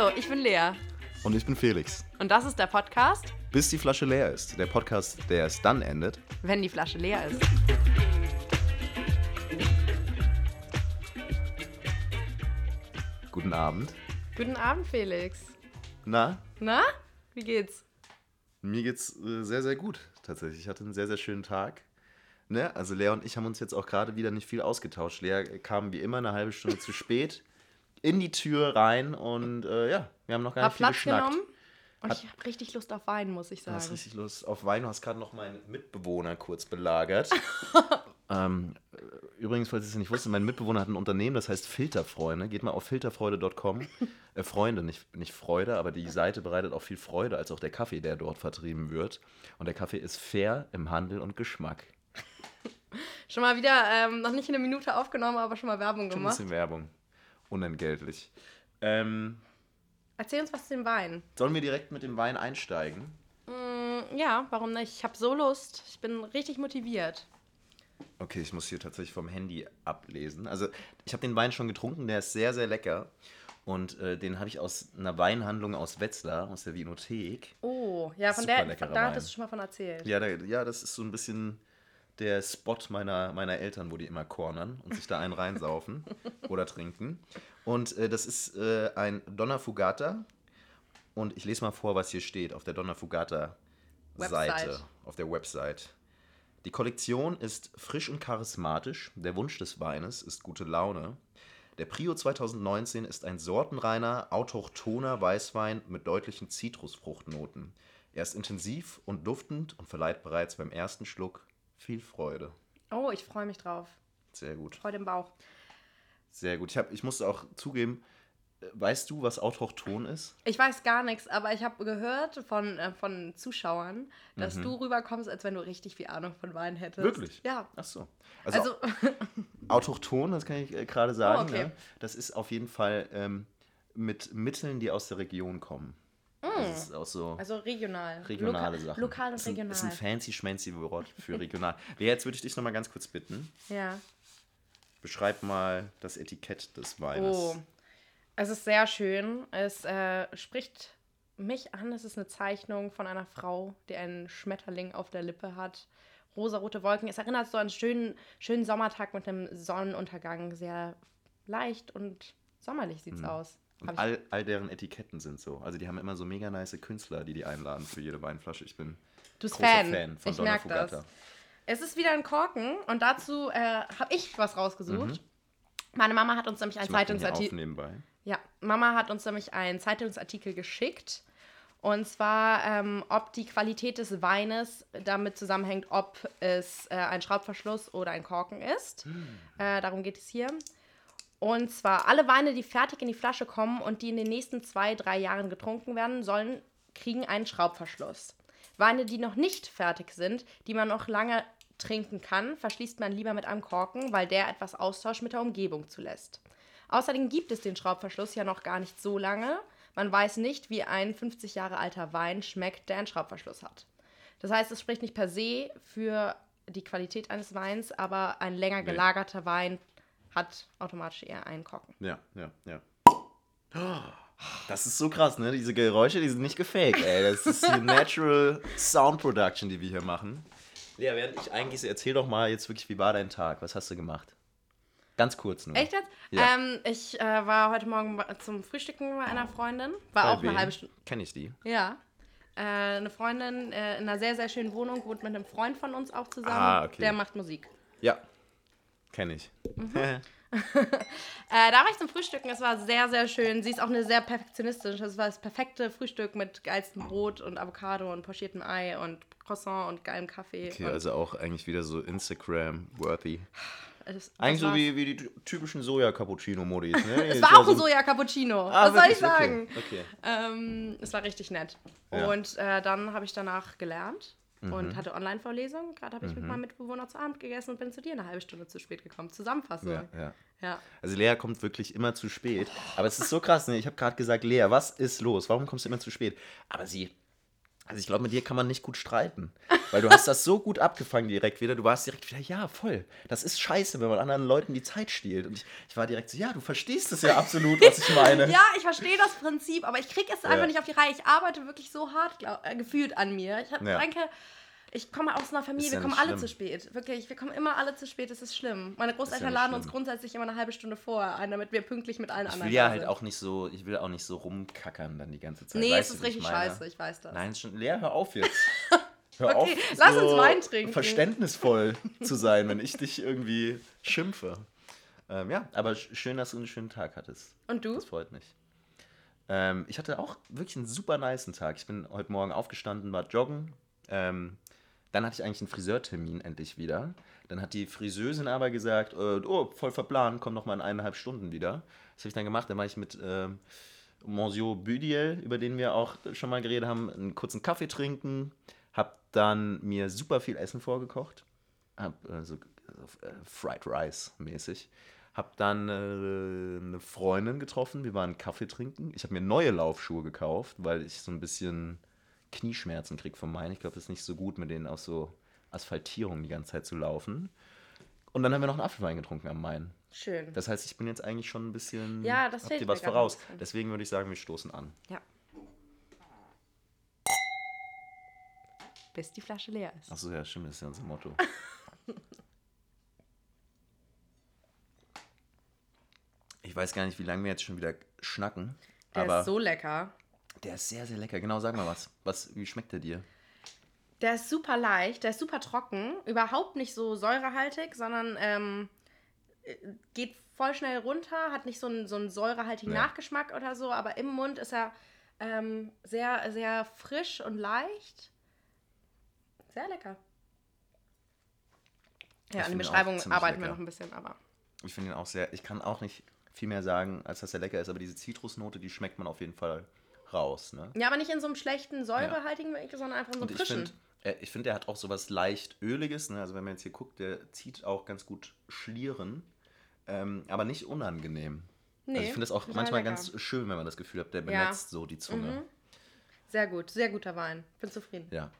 Hallo, ich bin Lea. Und ich bin Felix. Und das ist der Podcast, Bis die Flasche leer ist. Der Podcast, der es dann endet. wenn die Flasche leer ist. Guten Abend. Guten Abend, Felix. Na, Na, wie geht's? mir geht's äh, sehr, sehr gut. Tatsächlich. Ich hatte einen sehr, sehr schönen Tag. Ne? Also Lea und ich haben uns jetzt auch gerade wieder nicht viel ausgetauscht. Lea kam wie immer eine halbe Stunde zu spät in die Tür rein und äh, ja, wir haben noch gar Hab nicht viel Platz geschnackt. genommen und Hat- ich habe richtig Lust auf Wein, muss ich Du hast sagen. richtig Lust auf Wein. Du hast gerade noch meinen Mitbewohner kurz belagert. ähm, übrigens, falls ihr es nicht wusstet, mein Mitbewohner hat ein Unternehmen, das heißt Filterfreunde. Geht mal auf filterfreude.com. Äh, Freunde, nicht, nicht Freude, aber die Seite bereitet auch viel Freude, als auch der Kaffee, der dort vertrieben wird. Und der Kaffee ist fair im Handel und Geschmack. Schon mal wieder, ähm, noch nicht in einer Minute aufgenommen, aber schon mal Werbung Schon ein gemacht. bisschen Werbung. Unentgeltlich. Ähm, Erzähl uns was zu dem Wein. sollen wir direkt mit dem Wein einsteigen? Mm, ja, warum nicht? Ich habe so Lust. Ich bin richtig motiviert. Okay, ich muss hier tatsächlich vom Handy ablesen. Also, ich habe den Wein schon getrunken, der ist sehr, sehr lecker. Und äh, den habe ich aus einer Weinhandlung aus Wetzlar, aus der Vinothek. Oh, ja, von Super der, da hattest du schon mal von erzählt. Ja, da, ja, das ist so ein bisschen der Spot meiner, meiner Eltern, wo die immer cornern und sich da einen reinsaufen oder trinken. Und äh, das ist äh, ein Donna Fugata. Und ich lese mal vor, was hier steht auf der Donna Fugata Seite, Website. auf der Website. Die Kollektion ist frisch und charismatisch. Der Wunsch des Weines ist gute Laune. Der Prio 2019 ist ein sortenreiner, autochthoner Weißwein mit deutlichen Zitrusfruchtnoten. Er ist intensiv und duftend und verleiht bereits beim ersten Schluck viel Freude. Oh, ich freue mich drauf. Sehr gut. Freude im Bauch. Sehr gut. Ich, hab, ich musste auch zugeben, äh, weißt du, was autochthon ist? Ich weiß gar nichts, aber ich habe gehört von, äh, von Zuschauern, dass du rüberkommst, als wenn du richtig viel Ahnung von Wein hättest. Mhm. Wirklich? Ja. Ach so. Also, Also, autochthon, das kann ich äh, gerade sagen. Oh, okay. ja, das ist auf jeden Fall ähm, mit Mitteln, die aus der Region kommen. Das ist auch so also regional. regionale Loka Sachen. Lokal und ist ein, regional. Ist ein fancy schmancy Wort für regional. Lea, jetzt würde ich dich nochmal ganz kurz bitten. ja. Beschreib mal das Etikett des Weines. Oh. Es ist sehr schön. Es äh, spricht mich an. Es ist eine Zeichnung von einer Frau, die einen Schmetterling auf der Lippe hat. Rosarote Wolken. Es erinnert so an einen schönen, schönen Sommertag mit einem Sonnenuntergang. Sehr leicht und sommerlich sieht's aus. Und all, all deren Etiketten sind so. Also die haben immer so mega nice Künstler, die die einladen für jede Weinflasche. Ich bin Du bist großer Fan. Fan, von ich Donna merke Fugata. das. Es ist wieder ein Korken und dazu äh, habe ich was rausgesucht. Meine Mama hat uns nämlich ein Mhm. Ich mach den hier auf Zeitungsartikel. Ja, Mama hat uns nämlich einen Zeitungsartikel geschickt. Und zwar, ähm, ob die Qualität des Weines damit zusammenhängt, ob es äh, ein Schraubverschluss oder ein Korken ist. Äh, darum geht es hier. Und zwar, alle Weine, die fertig in die Flasche kommen und die in den nächsten zwei, drei Jahren getrunken werden sollen, kriegen einen Schraubverschluss. Weine, die noch nicht fertig sind, die man noch lange trinken kann, verschließt man lieber mit einem Korken, weil der etwas Austausch mit der Umgebung zulässt. Außerdem gibt es den Schraubverschluss ja noch gar nicht so lange. Man weiß nicht, wie ein 50 Jahre alter Wein schmeckt, der einen Schraubverschluss hat. Das heißt, es spricht nicht per se für die Qualität eines Weins, aber ein länger Nee. gelagerter Wein hat automatisch eher einen Korken. Ja, ja, ja. Das ist so krass, ne? Diese Geräusche, die sind nicht gefaked, ey. Das ist die Natural Sound Production, die wir hier machen. Lea, während ich eigentlich erzähl doch mal jetzt wirklich, wie war dein Tag? Was hast du gemacht? Ganz kurz nur. Echt jetzt? Ja. Ähm, ich äh, war heute Morgen zum Frühstücken bei einer Freundin. War Bei auch wem? eine halbe Stunde. Kenn ich die? Ja. Äh, eine Freundin äh, in einer sehr, sehr schönen Wohnung, wohnt mit einem Freund von uns auch zusammen. Ah, okay. Der macht Musik. Ja. Kenn ich. Äh, da war ich zum Frühstücken. Es war sehr, sehr schön. Sie ist auch eine sehr perfektionistische. Es war das perfekte Frühstück mit geilstem Brot und Avocado und pochiertem Ei und Croissant und geilem Kaffee. okay, also auch eigentlich wieder so Instagram-worthy. das Eigentlich so wie, wie die typischen Soja-Cappuccino-Modis, ne? Es war auch ein Soja-Cappuccino. Ah, Was soll ich wirklich? Okay, sagen? Okay. Ähm, es war richtig nett. Ja. Und äh, dann habe ich danach gelernt Mhm. und hatte Online-Vorlesungen. Gerade habe ich mit meinem Mitbewohner zu Abend gegessen und bin zu dir eine halbe Stunde zu spät gekommen. Zusammenfassung. Ja, ja. ja. Also Lea kommt wirklich immer zu spät. Aber es ist so krass, ne? Ich habe gerade gesagt, Lea, was ist los? Warum kommst du immer zu spät? Aber sie Also ich glaube, mit dir kann man nicht gut streiten. Weil du hast das so gut abgefangen direkt wieder. Du warst direkt wieder, ja, voll. Das ist scheiße, wenn man anderen Leuten die Zeit stiehlt. Und ich, ich war direkt so, ja, du verstehst es ja absolut, was ich meine. Ja, ich verstehe das Prinzip, aber ich kriege es einfach Ja. nicht auf die Reihe. Ich arbeite wirklich so hart glaub, äh, gefühlt an mir. Ich hab, Ja. denke, ich komme aus einer Familie, ja wir kommen alle zu spät. Wirklich, wir kommen immer alle zu spät, das ist schlimm. Meine Großeltern nicht laden uns schlimm. grundsätzlich immer eine halbe Stunde ein, damit wir pünktlich mit allen Ich anderen will ja halt auch nicht so, ich will auch nicht so rumkackern dann die ganze Zeit. Nee, Weißt es ist ich richtig scheiße, ich weiß das. Nein, ist schon leer, hör auf jetzt. Hör Okay, auf, lass uns Wein trinken. verständnisvoll zu sein, wenn ich dich irgendwie schimpfe. Ähm, ja, aber sch- schön, dass du einen schönen Tag hattest. Und du? Das freut mich. Ähm, ich hatte auch wirklich einen super niceen Tag. Ich bin heute Morgen aufgestanden, war joggen. Ähm, dann hatte ich eigentlich einen Friseurtermin endlich wieder. Dann hat die Friseusin aber gesagt, äh, oh, voll verplant, komm noch mal in eineinhalb Stunden wieder. Das habe ich dann gemacht. Dann war ich mit ähm, Monsieur Büdiel, über den wir auch schon mal geredet haben, einen kurzen Kaffee trinken. Hab dann mir super viel Essen vorgekocht. Hab äh, so äh, Fried Rice mäßig. Hab dann äh, eine Freundin getroffen. Wir waren Kaffee trinken. Ich habe mir neue Laufschuhe gekauft, weil ich so ein bisschen Knieschmerzen kriege von meinen. Ich glaube, das ist nicht so gut, mit denen auf so Asphaltierung die ganze Zeit zu laufen. Und dann haben wir noch einen Apfelwein getrunken am Main. Schön. Das heißt, ich bin jetzt eigentlich schon ein bisschen. Ja, das fehlt ihr mir was voraus. Deswegen würde ich sagen, wir stoßen an. Ja. Bis die Flasche leer ist. Achso, ja, stimmt, das ist ja unser Motto. ich weiß gar nicht, wie lange wir jetzt schon wieder schnacken. Der aber ist so lecker. Der ist sehr, sehr lecker. Genau, sag mal was. was wie schmeckt der dir? Der ist super leicht, der ist super trocken, überhaupt nicht so säurehaltig, sondern ähm, äh, geht voll schnell runter, hat nicht so einen, so einen säurehaltigen Ja. Nachgeschmack oder so, aber im Mund ist er ähm, sehr, sehr frisch und leicht. Sehr lecker. Ich Ja, an ihn Beschreibung arbeiten wir noch ein bisschen, aber. Ich finde ihn auch sehr. Ich kann auch nicht viel mehr sagen, als dass er lecker ist, aber diese Zitrusnote, die schmeckt man auf jeden Fall raus. Ne? Ja, aber nicht in so einem schlechten, säurehaltigen Weg, sondern einfach in so einem ich frischen. finde, er, ich find, er hat auch sowas leicht Öliges. Ne? Also wenn man jetzt hier guckt, der zieht auch ganz gut Schlieren, ähm, aber nicht unangenehm. Nee, also ich finde es auch manchmal lecker. ganz schön, wenn man das Gefühl hat, der Ja. benetzt so die Zunge. Mhm. Sehr gut, sehr guter Wein. Bin zufrieden. Ja.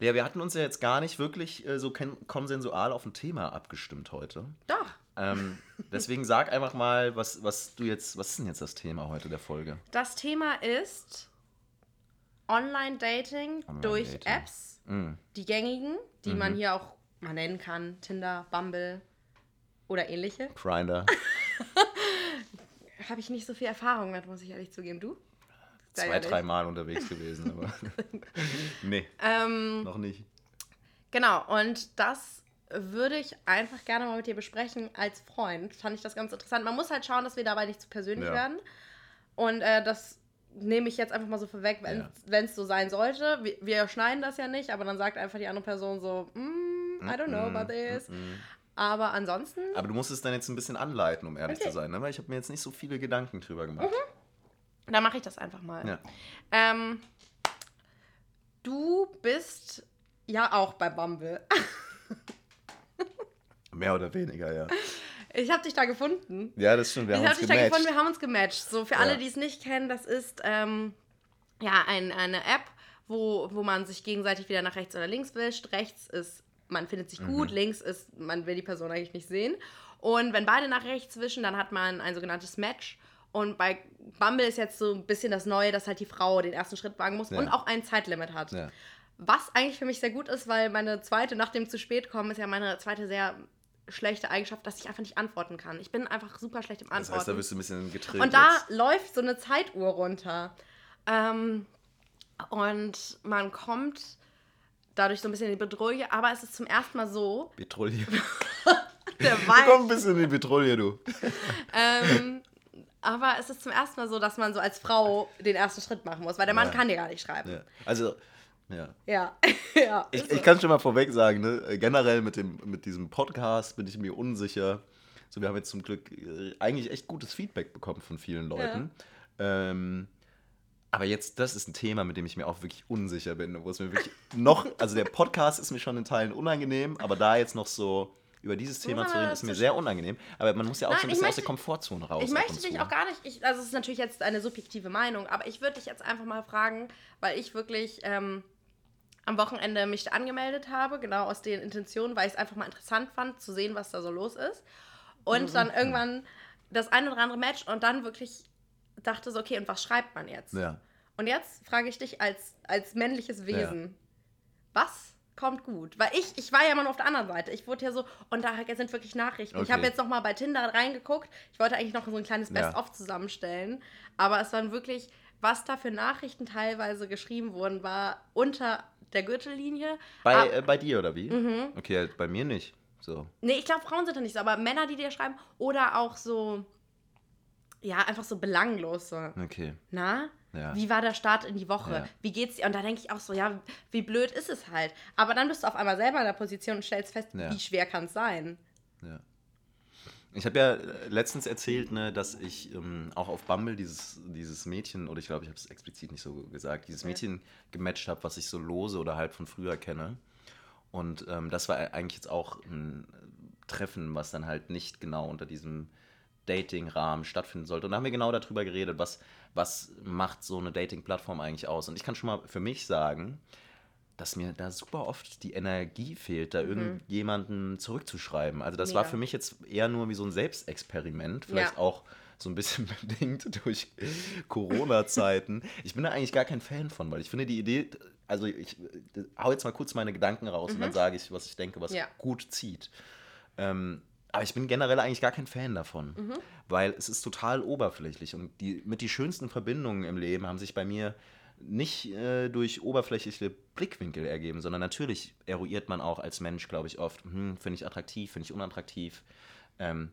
Lea, wir hatten uns ja jetzt gar nicht wirklich äh, so konsensual auf ein Thema abgestimmt heute. Doch. Ähm, deswegen sag einfach mal, was, was du jetzt, was ist denn jetzt das Thema heute der Folge? Das Thema ist Online-Dating durch Online-Dating. Apps, Mm. die gängigen, die Mhm. man hier auch mal nennen kann, Tinder, Bumble oder ähnliche. Grinder. Habe ich nicht so viel Erfahrung mit, muss ich ehrlich zugeben. Du? Sei Zwei, ehrlich. drei Mal unterwegs gewesen, aber. nee, Ähm, noch nicht. genau, und das würde ich einfach gerne mal mit dir besprechen als Freund. Fand ich das ganz interessant. Man muss halt schauen, dass wir dabei nicht zu persönlich Ja. werden. Und äh, das nehme ich jetzt einfach mal so vorweg, wenn es so sein sollte. Wir, wir schneiden das ja nicht, aber dann sagt einfach die andere Person so, mm, I don't know about this. Aber ansonsten, Aber du musst es dann jetzt ein bisschen anleiten, um ehrlich Okay. zu sein, ne? weil ich habe mir jetzt nicht so viele Gedanken drüber gemacht. dann mache ich das einfach mal. Ja. Ähm, du bist ja auch bei Bumble. Mehr oder weniger, ja. Ich habe dich da gefunden. Ja, das stimmt. Wir ich haben habe uns dich da gematcht. gefunden, wir haben uns gematcht. So, für alle, Ja. die es nicht kennen, das ist ähm, ja ein, eine App, wo, wo man sich gegenseitig wieder nach rechts oder links wischt. Rechts ist, man findet sich Mhm. gut, links ist, man will die Person eigentlich nicht sehen. Und wenn beide nach rechts wischen, dann hat man ein sogenanntes Match. Und bei Bumble ist jetzt so ein bisschen das Neue, dass halt die Frau den ersten Schritt wagen muss Ja. und auch ein Zeitlimit hat. Ja. Was eigentlich für mich sehr gut ist, weil meine zweite, nach dem zu spät kommen, ist ja meine zweite sehr schlechte Eigenschaft, dass ich einfach nicht antworten kann. Ich bin einfach super schlecht im Das Antworten. heißt, da bist du ein bisschen getrillt. und da jetzt. läuft so eine Zeituhr runter. Ähm, und man kommt dadurch so ein bisschen in die Bedrohung, aber es ist zum ersten Mal so, Petrouille. der Wein, kommst ein bisschen in die Petrouille, du. ähm, aber es ist zum ersten Mal so, dass man so als Frau den ersten Schritt machen muss, weil der Mann Ja. kann dir gar nicht schreiben. Ja. Also, ja. Ja, ja. Ich, so. ich kann schon mal vorweg sagen, ne? generell mit, dem, mit diesem Podcast bin ich mir unsicher. So, wir haben jetzt zum Glück äh, eigentlich echt gutes Feedback bekommen von vielen Leuten. Ähm, aber jetzt, das ist ein Thema, mit dem ich mir auch wirklich unsicher bin, wo es mir wirklich noch, also der Podcast ist mir schon in Teilen unangenehm, aber da jetzt noch so über dieses Thema man zu reden, ist mir sehr unangenehm. Aber man muss ja auch Nein, so ein bisschen aus möchte- der Komfortzone raus. Ich möchte dich zu. auch gar nicht, ich, also es ist natürlich jetzt eine subjektive Meinung, aber ich würde dich jetzt einfach mal fragen, weil ich wirklich ähm, am Wochenende mich angemeldet habe, genau aus den Intentionen, weil ich es einfach mal interessant fand, zu sehen, was da so los ist. Und dann irgendwann das ein oder andere Match und dann wirklich dachte so, okay, und was schreibt man jetzt? Ja. Und jetzt frage ich dich als, als männliches Wesen, was kommt gut? Weil ich, ich war ja immer nur auf der anderen Seite. Ich wurde ja so, und da sind wirklich Nachrichten. Ich Okay. habe jetzt noch mal bei Tinder reingeguckt. Ich wollte eigentlich noch so ein kleines Ja. Best-of zusammenstellen. Aber es waren wirklich, was da für Nachrichten teilweise geschrieben wurden, war unter der Gürtellinie. Bei, Ah, äh, bei dir oder wie? Mhm. Okay, halt bei mir nicht. So. Nee, ich glaube, Frauen sind da nicht so, aber Männer, die dir schreiben, oder auch so, ja, einfach so belanglos. So. Okay. Na? Ja. Wie war der Start in die Woche? Ja. Wie geht's dir? Und da denke ich auch so, ja, wie blöd ist es halt. Aber dann bist du auf einmal selber in der Position und stellst fest, Ja. wie schwer kann es sein. Ja. Ich habe ja äh, letztens erzählt, ne, dass ich ähm, auch auf Bumble dieses, dieses Mädchen, oder ich glaube, ich habe es explizit nicht so gesagt, dieses. Mädchen gematcht habe, was ich so lose oder halt von früher kenne. Und ähm, das war eigentlich jetzt auch ein Treffen, was dann halt nicht genau unter diesem Dating-Rahmen stattfinden sollte. Und da haben wir genau darüber geredet, was, was macht so eine Dating-Plattform eigentlich aus. Und ich kann schon mal für mich sagen, dass mir da super oft die Energie fehlt, da irgendjemanden zurückzuschreiben. Also das war Mhm. Mega. für mich jetzt eher nur wie so ein Selbstexperiment, vielleicht Ja. auch so ein bisschen bedingt durch Corona-Zeiten. Ich bin da eigentlich gar kein Fan von, weil ich finde die Idee, also ich hau jetzt mal kurz meine Gedanken raus und dann sage ich, was ich denke, was Mhm. Ja. gut zieht. Ähm, aber ich bin generell eigentlich gar kein Fan davon, Mhm. weil es ist total oberflächlich und die, mit die schönsten Verbindungen im Leben haben sich bei mir nicht äh, durch oberflächliche Blickwinkel ergeben, sondern natürlich eruiert man auch als Mensch, glaube ich, oft, hm, finde ich attraktiv, finde ich unattraktiv. Ähm,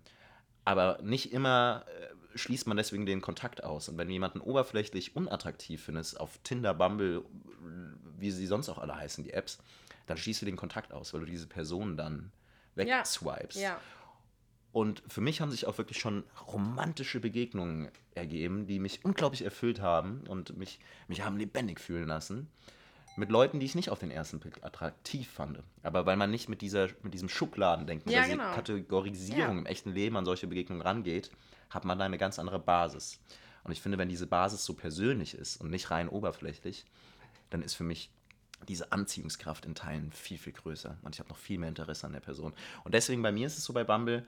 aber nicht immer äh, schließt man deswegen den Kontakt aus. Und wenn du jemanden oberflächlich unattraktiv findest, auf Tinder, Bumble, wie sie sonst auch alle heißen, die Apps, dann schließt du den Kontakt aus, weil du diese Person dann Ja. wegswipest. Ja. Und für mich haben sich auch wirklich schon romantische Begegnungen ergeben, die mich unglaublich erfüllt haben und mich, mich haben lebendig fühlen lassen. Mit Leuten, die ich nicht auf den ersten Blick attraktiv fand. Aber weil man nicht mit, dieser, mit diesem Schubladendenken, Ja, oder dieser genau. Kategorisierung Ja. im echten Leben an solche Begegnungen rangeht, hat man da eine ganz andere Basis. Und ich finde, wenn diese Basis so persönlich ist und nicht rein oberflächlich, dann ist für mich diese Anziehungskraft in Teilen viel, viel größer. Und ich habe noch viel mehr Interesse an der Person. Und deswegen bei mir ist es so bei Bumble,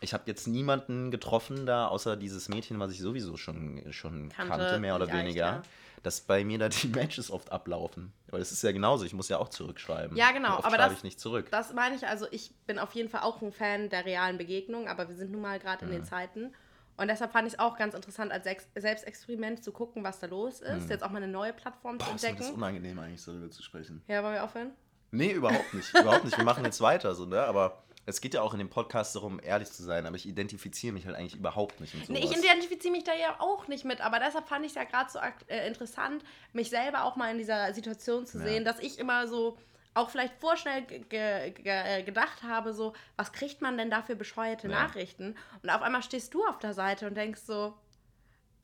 ich habe jetzt niemanden getroffen da, außer dieses Mädchen, was ich sowieso schon, schon Kannte, kannte, mehr oder weniger, ja. dass bei mir da die Matches oft ablaufen. Weil es ist ja genauso, ich muss ja auch zurückschreiben. Ja, genau, aber schreibe das- ich nicht zurück. Das meine ich, also ich bin auf jeden Fall auch ein Fan der realen Begegnung, aber wir sind nun mal gerade in den Zeiten. Und deshalb fand ich es auch ganz interessant, als Selbstexperiment zu gucken, was da los ist. Jetzt auch mal eine neue Plattform Boah, zu ist mir das entdecken. unangenehm eigentlich, darüber zu sprechen. Ja, wollen wir aufhören? Nee, überhaupt nicht. überhaupt nicht. Wir machen jetzt weiter, so, ne? Aber es geht ja auch in dem Podcast darum, ehrlich zu sein, aber ich identifiziere mich halt eigentlich überhaupt nicht mit sowas. Nee, ich identifiziere mich da ja auch nicht mit, aber deshalb fand ich es ja gerade so äh, interessant, mich selber auch mal in dieser Situation zu Ja. sehen, dass ich immer so auch vielleicht vorschnell ge ge ge gedacht habe, so, was kriegt man denn da für bescheuerte Ja. Nachrichten? Und auf einmal stehst du auf der Seite und denkst so,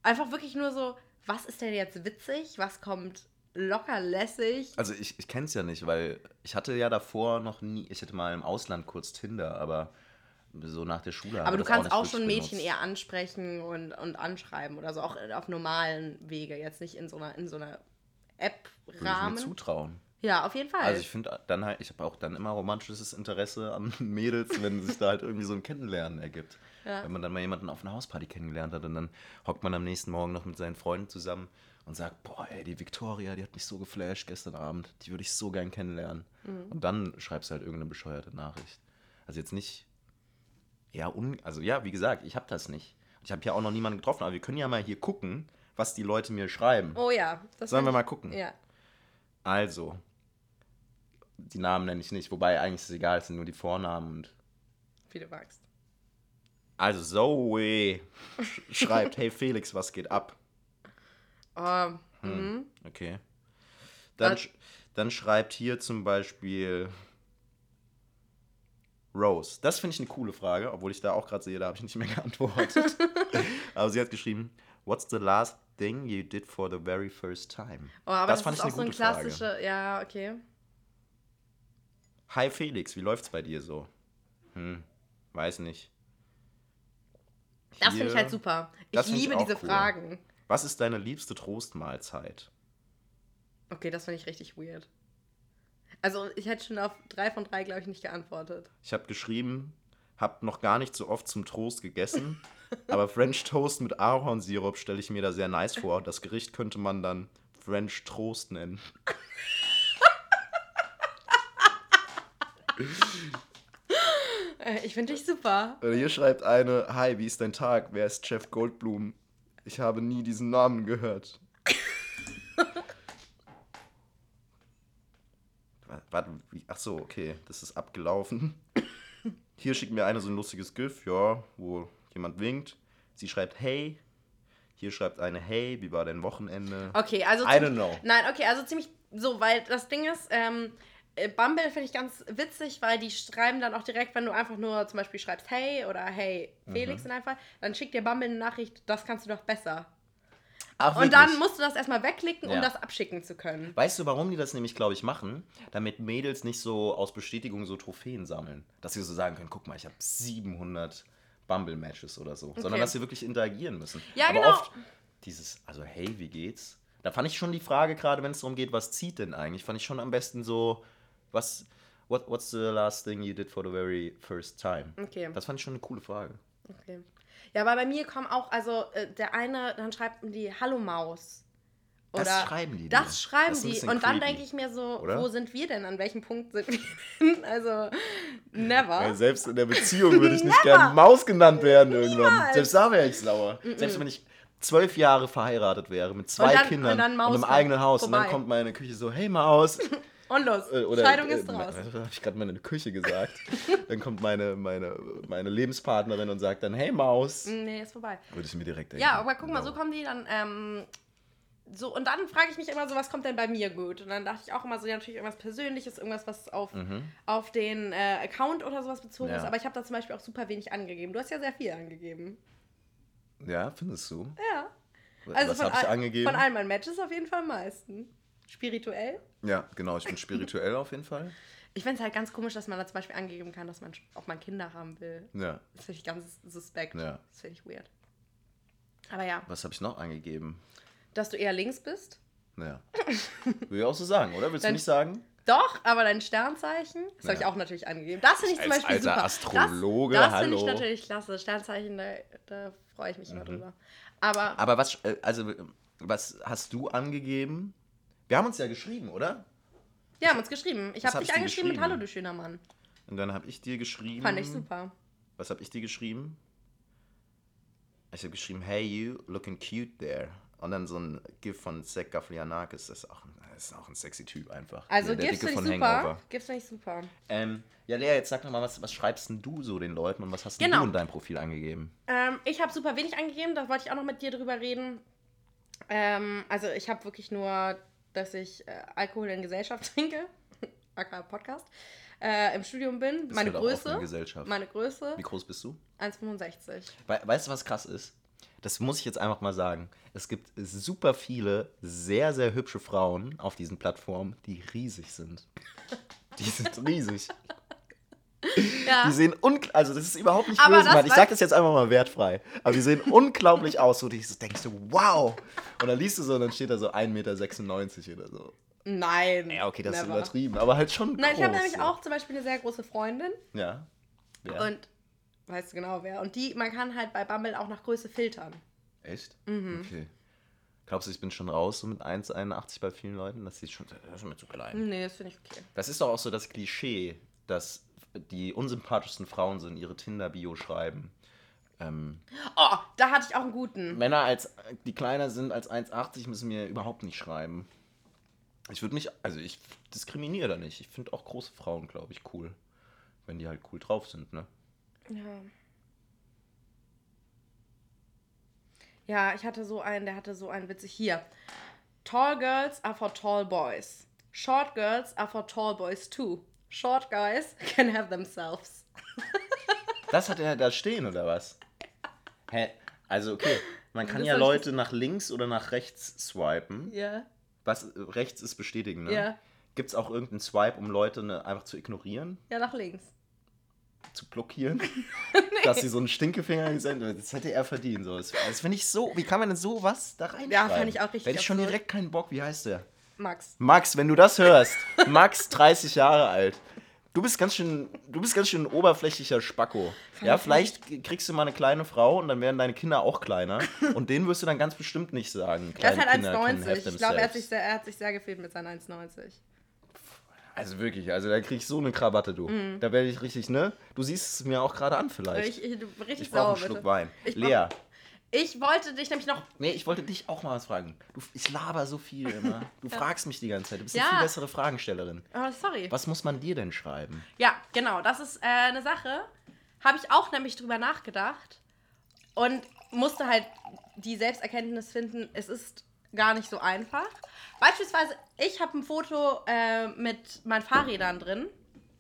einfach wirklich nur so, was ist denn jetzt witzig? Was kommt locker lässig? Also ich, ich kenne es ja nicht, weil ich hatte ja davor noch nie, ich hatte mal im Ausland kurz Tinder, aber so nach der Schule. Aber du kannst auch wirklich schon Mädchen benutzt. eher ansprechen und, und anschreiben oder so, auch auf normalen Wege, jetzt nicht in so einer, in so einer Würde ich mir App-Rahmen. zutrauen. Ja, auf jeden Fall. Also ich finde dann halt, ich habe auch dann immer romantisches Interesse an Mädels, wenn sich da halt irgendwie so ein Kennenlernen ergibt. Ja. Wenn man dann mal jemanden auf einer Hausparty kennengelernt hat und dann hockt man am nächsten Morgen noch mit seinen Freunden zusammen und sagt, boah, ey, die Victoria, die hat mich so geflasht gestern Abend, die würde ich so gern kennenlernen. Mhm. Und dann schreibst du halt irgendeine bescheuerte Nachricht. Also jetzt nicht, ja, un, also ja, wie gesagt, ich habe das nicht. Ich habe hier auch noch niemanden getroffen, aber wir können ja mal hier gucken, was die Leute mir schreiben. oh ja. Das Sollen wir mal gucken? Ja. Also, die Namen nenne ich nicht, wobei eigentlich ist es egal, es sind nur die Vornamen. Und Wie du magst. also Zoe sch- schreibt, hey Felix, was geht ab? Oh, mhm. Okay. Dann, Was? dann schreibt hier zum Beispiel Rose. Das finde ich eine coole Frage, obwohl ich da auch gerade sehe, da habe ich nicht mehr geantwortet. Aber sie hat geschrieben, What's the last thing you did for the very first time? oh aber das, das fand ist ich auch eine so ein gute Frage. klassischer, ja, okay. Hi Felix, wie läuft's bei dir so? Hm, weiß nicht. Das finde ich Hier- halt super. Ich ich liebe auch diese cool. Fragen. Was ist deine liebste Trostmahlzeit? Okay, das finde ich richtig weird. Also ich hätte schon auf drei von drei, glaube ich, nicht geantwortet. Ich habe geschrieben, hab noch gar nicht so oft zum Trost gegessen, aber French Toast mit Ahornsirup stelle ich mir da sehr nice vor. Das Gericht könnte man dann French Toast nennen. Äh, Ich finde dich super. Oder hier schreibt eine, Hi, wie ist dein Tag? Wer ist Jeff Goldblum? Ich habe nie diesen Namen gehört. Wa- Warte, wie- ach so, okay, das ist abgelaufen. Hier schickt mir eine so ein lustiges GIF, ja, wo jemand winkt. Sie schreibt Hey. Hier schreibt eine Hey, wie war dein Wochenende? Okay, also. I don't know. Nein, okay, also ziemlich so, weil das Ding ist, ähm, äh, Bumble finde ich ganz witzig, weil die schreiben dann auch direkt, wenn du einfach nur zum Beispiel schreibst Hey oder Hey Felix Mhm. in einem Fall, dann schickt dir Bumble eine Nachricht, das kannst du doch besser. Ach, Und dann musst du das erstmal wegklicken, um Ja. das abschicken zu können. Weißt du, warum die das nämlich, glaube ich, machen? Damit Mädels nicht so aus Bestätigung so Trophäen sammeln. Dass sie so sagen können, guck mal, ich habe 700 Bumble-Matches oder so. Sondern Okay. dass sie wirklich interagieren müssen. Ja, Aber genau. oft dieses, also hey, wie geht's? Da fand ich schon die Frage, gerade wenn es darum geht, was zieht denn eigentlich, fand ich schon am besten so, was, what, what's the last thing you did for the very first time? Okay. Das fand ich schon eine coole Frage. Okay. Ja, aber bei mir kommen auch, also äh, der eine, dann schreibt die Hallo Maus. Das Oder schreiben die dir. Das schreiben Das die. Und dann denke ich mir so, oder? wo sind wir denn? An welchem Punkt sind wir denn? Also, never. Weil selbst in der Beziehung würde ich nicht gern Maus genannt werden irgendwann. Niemals. Selbst da wäre ich sauer. Selbst wenn ich zwölf Jahre verheiratet wäre mit zwei Und dann- Kindern und dann und, einem eigenen Haus und dann vorbei. kommt meine Küche so, hey Maus. Und los, Äh, Oder, Scheidung ist äh, raus. Habe ich gerade meine Küche gesagt. dann kommt meine, meine, meine Lebenspartnerin und sagt dann, hey Maus. Nee, ist vorbei. Würde ich mir direkt denken. Ja, aber guck mal, so kommen die dann, ähm, so, und dann frage ich mich immer so, was kommt denn bei mir gut? Und dann dachte ich auch immer so, ja, natürlich irgendwas Persönliches, irgendwas, was auf, auf den äh, Account oder sowas bezogen Mhm. Ja. ist. Aber ich habe da zum Beispiel auch super wenig angegeben. Du hast ja sehr viel angegeben. Ja, findest du? Ja. Also Was von, habe ich angegeben? von all meinen Matches auf jeden Fall am meisten. Spirituell. ja, genau, ich bin spirituell auf jeden Fall. Ich finde es halt ganz komisch, dass man da zum Beispiel angegeben kann, dass man, ob man Kinder haben will. Ja. Das finde ich ganz suspekt. Ja. Das finde ich weird. Aber ja, Was habe ich noch angegeben? dass du eher links bist. Ja. Würde ich auch so sagen, oder? Willst du Dann- nicht sagen? Doch, aber dein Sternzeichen, das habe ich Ja. auch natürlich angegeben. Das finde ich zum Als Beispiel alter super. Astrologe, das das finde ich natürlich klasse. Sternzeichen, da, da freue ich mich Mhm. immer drüber. Aber Aber was, äh, also, was hast du angegeben? Wir haben uns ja geschrieben, oder? wir haben uns geschrieben. Ich habe hab dich angeschrieben mit? Hallo, du schöner Mann. Und dann habe ich dir geschrieben. Fand ich super. Was habe ich dir geschrieben? Ich habe geschrieben, hey you, looking cute there. Und dann so ein GIF von Zach Galifianakis, das ist auch, ein- das ist auch ein sexy Typ einfach. Also der, der Dicke finde ich super. Gifts finde ich super. Ähm, ja, Lea, jetzt sag doch mal, was, was schreibst denn du so den Leuten und was hast Genau. du in deinem Profil angegeben? Ähm, ich habe super wenig angegeben, da wollte ich auch noch mit dir drüber reden. Ähm, also ich habe wirklich nur, dass ich äh, Alkohol in Gesellschaft trinke, aka Podcast, äh, im Studium bin, Bist meine Größe, Gesellschaft. meine Größe, Wie groß bist du? 1,65. We weißt du, was krass ist? Das muss ich jetzt einfach mal sagen. Es gibt super viele sehr, sehr hübsche Frauen auf diesen Plattformen, die riesig sind. Die sind riesig. Ja. Die sehen unglaublich, also das ist überhaupt nicht Aber böse, gemeint. Ich war- sag das jetzt einfach mal wertfrei. Aber die sehen unglaublich aus, so du denkst du, wow. Und dann liest du so und dann steht da so 1,96 Meter oder so. Nein. Ja, okay, das ist never. übertrieben, aber halt schon Nein, ich habe groß, nämlich so. auch zum Beispiel eine sehr große Freundin Ja. Wer? und weißt du genau wer. Und die, man kann halt bei Bumble auch nach Größe filtern. Echt? Mhm. Okay. Glaubst du, ich bin schon raus so mit 1,81 bei vielen Leuten? Das ist schon, das ist mir zu klein. Nee, das finde ich okay. Das ist doch auch so das Klischee, dass die unsympathischsten Frauen so in ihre Tinder-Bio schreiben. Ähm, Oh, da hatte ich auch einen guten. Männer, als, die kleiner sind als 1,80, müssen mir überhaupt nicht schreiben. Ich würde mich, also ich diskriminiere da nicht. Ich finde auch große Frauen, glaube ich, cool. Wenn die halt cool drauf sind, ne? Ja. Ja, ich hatte so einen, der hatte so einen witzig hier. Tall girls are for tall boys. Short girls are for tall boys too. Short guys can have themselves. Das hat er da stehen, oder was? Hä? Also, okay. Man kann Das ja Leute nach links oder nach rechts swipen. Ja. Was äh, rechts ist bestätigen, ne? Ja. Gibt es auch irgendeinen Swipe, um Leute ne, einfach zu ignorieren, Ja, nach links. zu blockieren? Dass sie so einen Stinkefinger gesendet haben? Das hätte er verdient. So. Das, das finde ich so. Wie kann man denn so was da rein? Ja, fand ich auch richtig Hätte ich schon direkt keinen Bock. Wie heißt der? Max. Max, wenn du das hörst, Max, 30 Jahre alt. Du bist ganz schön, du bist ganz schön ein oberflächlicher Spacko. Ja, vielleicht kriegst du mal eine kleine Frau und dann werden deine Kinder auch kleiner. Und denen wirst du dann ganz bestimmt nicht sagen. Kinder can 1,90. have Ich glaube, er, hat themselves. sich sehr- er hat sich sehr gefehlt mit seinen 1,90. Also wirklich, also da krieg ich so eine Krawatte, du. Da werde ich richtig, ne? Du siehst es mir auch gerade an vielleicht. Ich, ich, richtig Ich brauche einen Schluck bitte. Wein. Ich Lea, Ich wollte dich nämlich noch. nee, ich wollte dich auch mal was fragen. Du, ich laber so viel immer. Du fragst mich die ganze Zeit. Du bist eine Ja. viel bessere Fragenstellerin. Oh, sorry. Was muss man dir denn schreiben? Ja, genau. Das ist äh, eine Sache. Habe ich auch nämlich drüber nachgedacht und musste halt die Selbsterkenntnis finden, es ist gar nicht so einfach. Beispielsweise, ich habe ein Foto äh, mit meinen Fahrrädern drin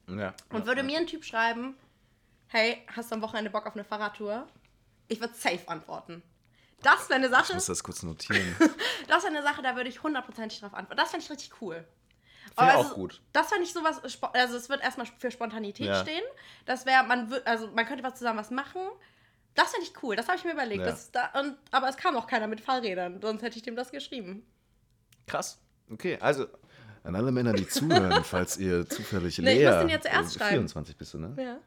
Ja. und würde mir ein Typ schreiben, hey, hast du am Wochenende Bock auf eine Fahrradtour? Ich würde safe antworten. Das wäre eine Sache, Ich muss das kurz notieren. das wäre eine Sache, da würde ich hundertprozentig drauf antworten. Das fände ich richtig cool. Ich also, auch gut. Das fände ich sowas, also es wird erstmal für Spontanität Ja. stehen. Das wäre, man wird, also man könnte was zusammen was machen. Das fände ich cool, das habe ich mir überlegt. Ja. Da, und, aber es kam auch keiner mit Fahrrädern, sonst hätte ich dem das geschrieben. Krass. Okay, also an alle Männer, die zuhören, falls ihr zufällig Nee, ich Lea... muss den ja zuerst äh, schreiben. 24 bist du, ne? Ja.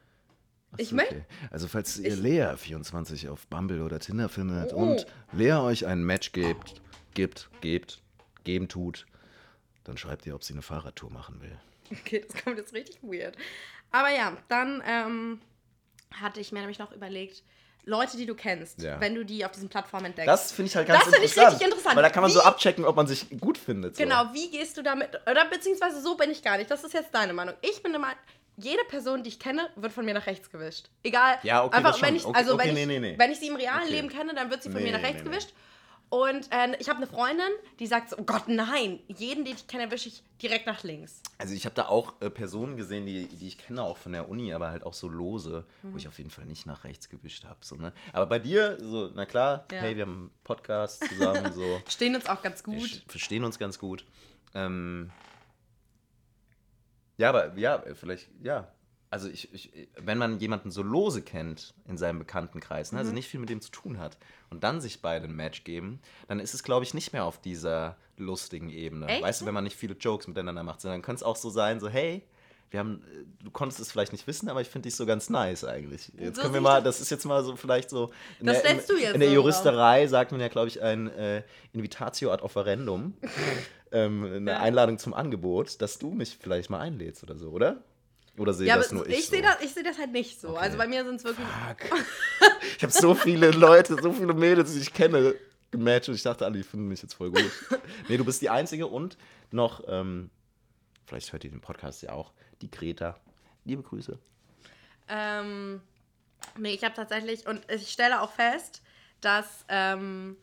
Ach Ich so, möcht- okay. Also falls ihr Ich- Lea 24 auf Bumble oder Tinder findet Oh. und Lea euch ein Match gibt, gibt, gebt, geben tut, dann schreibt ihr, ob sie eine Fahrradtour machen will. Okay, das kommt jetzt richtig weird. Aber ja, dann ähm, hatte ich mir nämlich noch überlegt, Leute, die du kennst, Ja. wenn du die auf diesen Plattformen entdeckst. Das finde ich halt ganz Das finde ich interessant. richtig interessant. Weil da kann man so Wie- abchecken, ob man sich gut findet. So. Genau, wie gehst du damit? Oder beziehungsweise so bin ich gar nicht. Das ist jetzt deine Meinung. Ich bin immer, jede Person, die ich kenne, wird von mir nach rechts gewischt. Egal. Ja, okay, einfach, wenn ich, Okay, also okay, wenn, nee, ich, nee, nee. wenn ich sie im realen. Leben kenne, dann wird sie von mir nach rechts gewischt. Und äh, ich habe eine Freundin, die sagt so, oh Gott, nein, jeden, den ich kenne, wische ich direkt nach links. Also ich habe da auch äh, Personen gesehen, die, die ich kenne, auch von der Uni, aber halt auch so lose, Mhm. wo ich auf jeden Fall nicht nach rechts gewischt habe. So, ne? Aber bei dir, so, na klar, Ja. hey, wir haben einen Podcast zusammen, so. Stehen uns auch ganz Wir gut. sch- verstehen uns ganz gut. Ähm, ja, aber ja, vielleicht, ja. Also ich, ich, wenn man jemanden so lose kennt in seinem Bekanntenkreis, ne, Mhm. also nicht viel mit dem zu tun hat und dann sich beide ein Match geben, dann ist es, glaube ich, nicht mehr auf dieser lustigen Ebene. Echt? Weißt du, wenn man nicht viele Jokes miteinander macht, sondern könnte es auch so sein, so, hey, wir haben, äh, du konntest es vielleicht nicht wissen, aber ich finde dich so ganz nice eigentlich. Jetzt So können wir mal, das- ist jetzt mal so vielleicht so. In Das der, in, du jetzt in der so Juristerei sagt man ja, glaube ich, ein äh, Invitatio ad offerendum, ähm, eine Ja. Einladung zum Angebot, dass du mich vielleicht mal einlädst oder so, oder? Oder sehe Ja, das nur ich? ich so? sehe das, ich seh das halt nicht so. Okay. Also bei mir sind es wirklich. Fuck. Ich habe so viele Leute, so viele Mädels, die ich kenne, gematcht und ich dachte, alle, die finden mich jetzt voll gut. nee, du bist die Einzige und noch, ähm, vielleicht hört ihr den Podcast ja auch, die Greta. Liebe Grüße. Ähm, nee, ich habe tatsächlich, und ich stelle auch fest, dass ähm,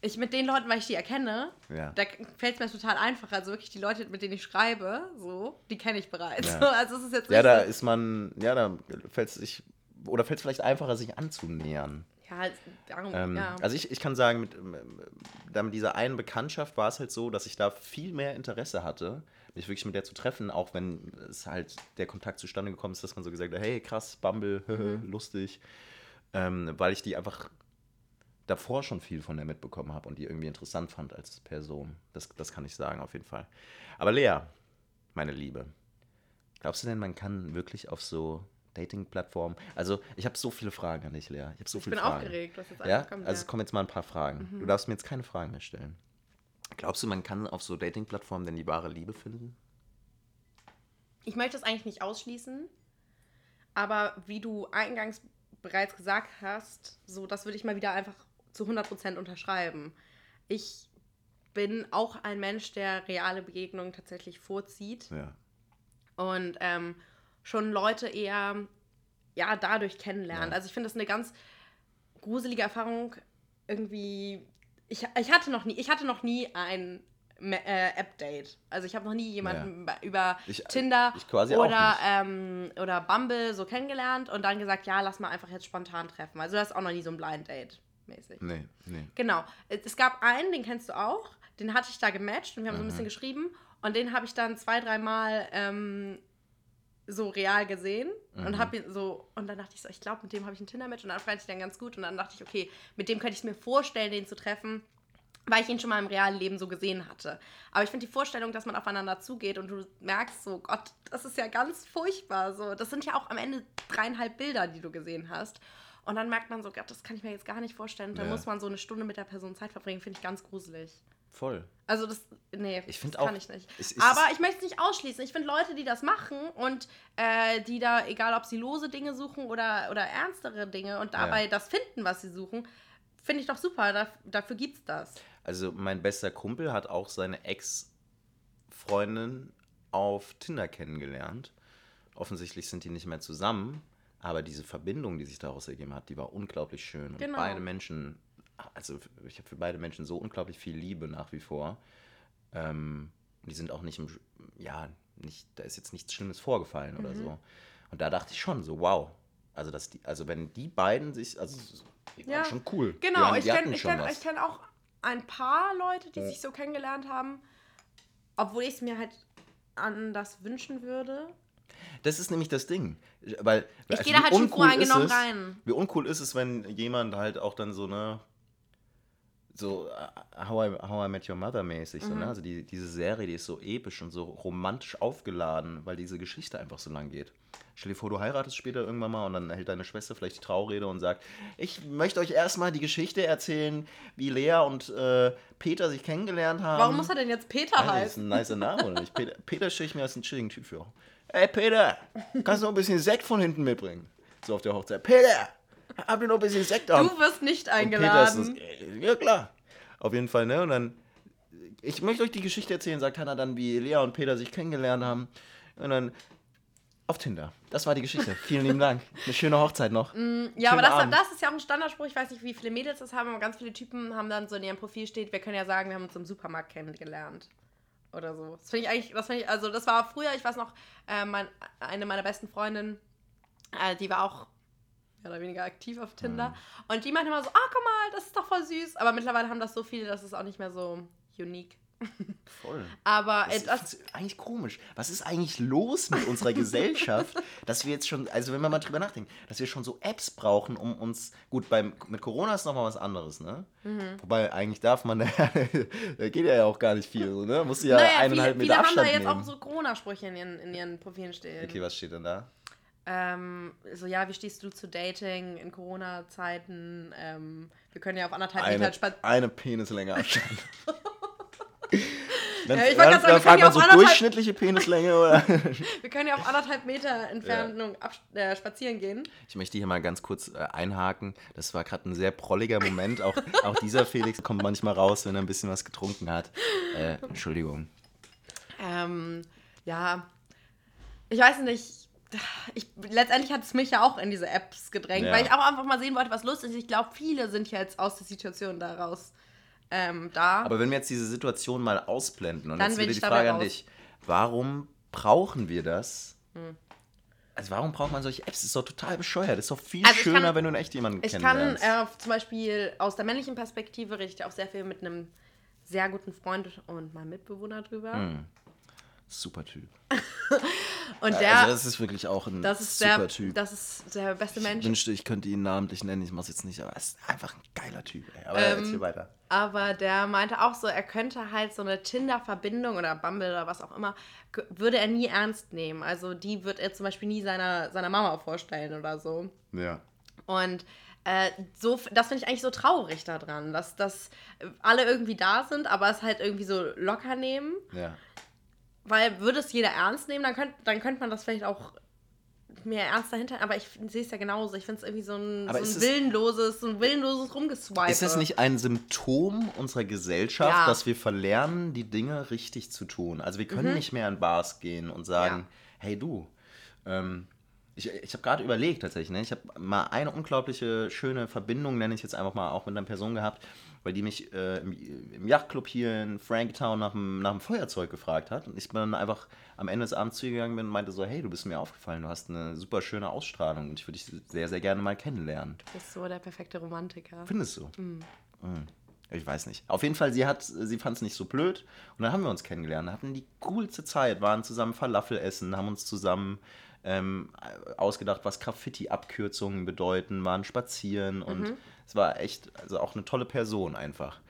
ich mit den Leuten, weil ich die erkenne, Ja. da fällt es mir total einfach. Also wirklich die Leute, mit denen ich schreibe, so, die kenne ich bereits. Ja. Also es ist jetzt Ja, da ist man, ja, da fällt es sich, oder fällt es vielleicht einfacher, sich anzunähern. ja, es- darum, Ähm, ja. Also ich, ich kann sagen, mit, mit dieser einen Bekanntschaft war es halt so, dass ich da viel mehr Interesse hatte, mich wirklich mit der zu treffen, auch wenn es halt der Kontakt zustande gekommen ist, dass man so gesagt hat, hey krass, Bumble, Mhm. lustig, ähm, weil ich die einfach davor schon viel von der mitbekommen habe und die irgendwie interessant fand als Person. Das, das kann ich sagen, auf jeden Fall. Aber Lea, meine Liebe, glaubst du denn, man kann wirklich auf so Dating-Plattformen, also ich habe so viele Fragen an dich, Lea. Ich habe so ich viele bin Fragen. aufgeregt, was jetzt Ja, kommt. also es ja. Mhm. kommen jetzt mal ein paar Fragen. Du darfst mir jetzt keine Fragen mehr stellen. Glaubst du, man kann auf so Dating-Plattformen denn die wahre Liebe finden? Ich möchte es eigentlich nicht ausschließen, aber wie du eingangs bereits gesagt hast, so das würde ich mal wieder einfach zu 100% unterschreiben. Ich bin auch ein Mensch, der reale Begegnungen tatsächlich vorzieht Ja. und ähm, schon Leute eher ja dadurch kennenlernt. Ja. Also ich finde das eine ganz gruselige Erfahrung irgendwie. Ich, ich hatte noch nie, ich hatte noch nie ein äh, App-Date. Also ich habe noch nie jemanden ba- über Ich- Tinder ich oder, ähm, oder Bumble so kennengelernt und dann gesagt, ja, lass mal einfach jetzt spontan treffen. Also das ist auch noch nie so ein Blind Date mäßig. Nee, nee. Genau. Es gab einen, den kennst du auch. Den hatte ich da gematcht und wir haben so ein Mhm. bisschen geschrieben. Und den habe ich dann zwei, dreimal ähm, so real gesehen. Und Mhm. habe ihn so. Und dann dachte ich so, ich glaube, mit dem habe ich ein Tinder-Match. Und dann fand ich den ganz gut. Und dann dachte ich, okay, mit dem könnte ich mir vorstellen, den zu treffen. weil ich ihn schon mal im realen Leben so gesehen hatte. Aber ich finde die Vorstellung, dass man aufeinander zugeht und du merkst so, Gott, das ist ja ganz furchtbar. So, das sind ja auch am Ende dreieinhalb Bilder, die du gesehen hast. Und dann merkt man so, Gott, das kann ich mir jetzt gar nicht vorstellen. Und dann Ja. muss man so eine Stunde mit der Person Zeit verbringen, finde ich ganz gruselig. Voll. Also das, nee, Ich das kann auch, ich nicht. es ist- Aber ich möchte es nicht ausschließen. Ich finde Leute, die das machen und äh, die da, egal ob sie lose Dinge suchen oder, oder ernstere Dinge und dabei das finden, was sie suchen, finde ich doch super. Da, dafür gibt's das. Also mein bester Kumpel hat auch seine Ex-Freundin auf Tinder kennengelernt. Offensichtlich sind die nicht mehr zusammen, aber diese Verbindung, die sich daraus ergeben hat, die war unglaublich schön. Und Genau. beide Menschen, also ich habe für beide Menschen so unglaublich viel Liebe nach wie vor. Ähm, die sind auch nicht im, ja, nicht, da ist jetzt nichts Schlimmes vorgefallen oder Mhm. so. Und da dachte ich schon so, wow. Also, dass die, also wenn die beiden sich, also die waren Ja, schon cool. Genau, waren, ich kenne ich kenn, ich kenn auch ein paar Leute, die Ja. sich so kennengelernt haben, obwohl ich es mir halt anders wünschen würde. Das ist nämlich das Ding. Weil, Ich also gehe da halt schon voreingenommen rein. Wie uncool ist es, wenn jemand halt auch dann so, ne, so äh, How I, How I Met Your Mother mäßig, so, Mhm. ne? Also die, diese Serie, die ist so episch und so romantisch aufgeladen, weil diese Geschichte einfach so lang geht. Stell dir vor, du heiratest später irgendwann mal und dann hält deine Schwester vielleicht die Traurede und sagt, ich möchte euch erstmal die Geschichte erzählen, wie Lea und äh, Peter sich kennengelernt haben. Warum muss er denn jetzt Peter Ja, das ist heißen? ein nicer Name, oder nicht? Peter, Peter stelle ich mir als einen chilligen Typ vor. Ey, Peter, kannst du noch ein bisschen Sekt von hinten mitbringen? So auf der Hochzeit. Peter, hab ihr noch ein bisschen Sekt am? Du wirst nicht eingeladen. ist das, äh, ja, klar. Auf jeden Fall, ne? Und dann, ich möchte euch die Geschichte erzählen, sagt Hannah dann, wie Lea und Peter sich kennengelernt haben. Und dann auf Tinder. Das war die Geschichte. Vielen lieben Dank. Eine schöne Hochzeit noch. Ja, aber Schönen das, Abend. das ist ja auch ein Standardspruch. Ich weiß nicht, wie viele Mädels das haben, aber ganz viele Typen haben dann so in ihrem Profil steht, wir können ja sagen, wir haben uns im Supermarkt kennengelernt. Oder so. Das finde ich eigentlich, das finde ich, also das war früher, ich weiß noch, äh, mein, eine meiner besten Freundinnen, äh, die war auch mehr oder weniger aktiv auf Tinder. Und die meinte immer so, ah, guck mal, das ist doch voll süß. Aber mittlerweile haben das so viele, dass es auch nicht mehr so unique. Voll. Aber Das das, ist eigentlich komisch. Was ist eigentlich los mit unserer Gesellschaft, dass wir jetzt schon, also wenn wir mal drüber nachdenken, dass wir schon so Apps brauchen, um uns, gut, beim, mit Corona ist nochmal was anderes, ne? Mhm. Wobei eigentlich darf man, da geht ja auch gar nicht viel, so, ne? Musst du ja naja, eineinhalb viele, Meter viele haben da Abstand jetzt nehmen. auch so Corona-Sprüche in ihren, in ihren Profilen stehen. okay, was steht denn da? Ähm, so, ja, wie stehst du zu Dating in Corona-Zeiten? Ähm, wir können ja auf anderthalb Eine, Meter spazieren. eine Penislänge Abstand. Dann, Ja, ich dann, sagen, dann fragt ja man so durchschnittliche Penislänge oder? Wir können ja auf anderthalb Meter Entfernung ab, äh, spazieren gehen. Ich möchte hier mal ganz kurz äh, einhaken. Das war gerade ein sehr prolliger Moment. Auch, auch dieser Felix kommt manchmal raus, wenn er ein bisschen was getrunken hat. Äh, Entschuldigung. Ähm, ja, ich weiß nicht. Ich, letztendlich hat es mich ja auch in diese Apps gedrängt, Ja. weil ich auch einfach mal sehen wollte, was los ist. Ich glaube, viele sind jetzt aus der Situation daraus ähm, da. Aber wenn wir jetzt diese Situation mal ausblenden und Dann jetzt wieder ich die Frage an dich. Warum brauchen wir das? Hm. Also warum braucht man solche Apps? Das ist doch total bescheuert. Das ist doch viel Also ich schöner, kann- wenn du in echt jemanden Ich kann kennenlernst. äh, zum Beispiel aus der männlichen Perspektive rede ich auch sehr viel mit einem sehr guten Freund und meinem Mitbewohner drüber. Hm. Super Typ. Und der, also das ist wirklich auch ein das ist super der, Typ. das ist der beste ich Mensch. wünschte, ich könnte ihn namentlich nennen. Ich muss jetzt nicht, aber er ist einfach ein geiler Typ. Ey. Aber Ähm, jetzt hier weiter. Aber der meinte auch so, er könnte halt so eine Tinder-Verbindung oder Bumble oder was auch immer, würde er nie ernst nehmen. Also die wird er zum Beispiel nie seiner, seiner Mama vorstellen oder so. Ja. Und äh, so, das finde ich eigentlich so traurig daran, dass, dass alle irgendwie da sind, aber es halt irgendwie so locker nehmen. Ja. Weil würde es jeder ernst nehmen, dann könnte dann könnt man das vielleicht auch mehr ernst dahinter. Aber ich sehe es ja genauso. Ich finde es irgendwie so ein, so ein es- willenloses, so ein willenloses Rumgeswipe. Ist das nicht ein Symptom unserer Gesellschaft, Ja. dass wir verlernen, die Dinge richtig zu tun? Also wir können Mhm. nicht mehr in Bars gehen und sagen, Ja. hey du, ähm, ich, ich habe gerade überlegt tatsächlich, ne? ich habe mal eine unglaubliche schöne Verbindung, nenne ich jetzt einfach mal, auch mit einer Person gehabt, weil die mich äh, im, im Yachtclub hier in Franktown nach dem, nach dem Feuerzeug gefragt hat und ich bin dann einfach am Ende des Abends zu ihr gegangen bin und meinte so, hey, du bist mir aufgefallen, du hast eine super schöne Ausstrahlung und ich würde dich sehr, sehr gerne mal kennenlernen. Du bist so der perfekte Romantiker. Findest du? Mhm. Ich weiß nicht. Auf jeden Fall, sie, hat, sie fand es nicht so blöd. Und dann haben wir uns kennengelernt, hatten die coolste Zeit, waren zusammen Falafel essen, haben uns zusammen ähm, ausgedacht, was Graffiti-Abkürzungen bedeuten, waren spazieren und es war echt, also auch eine tolle Person einfach.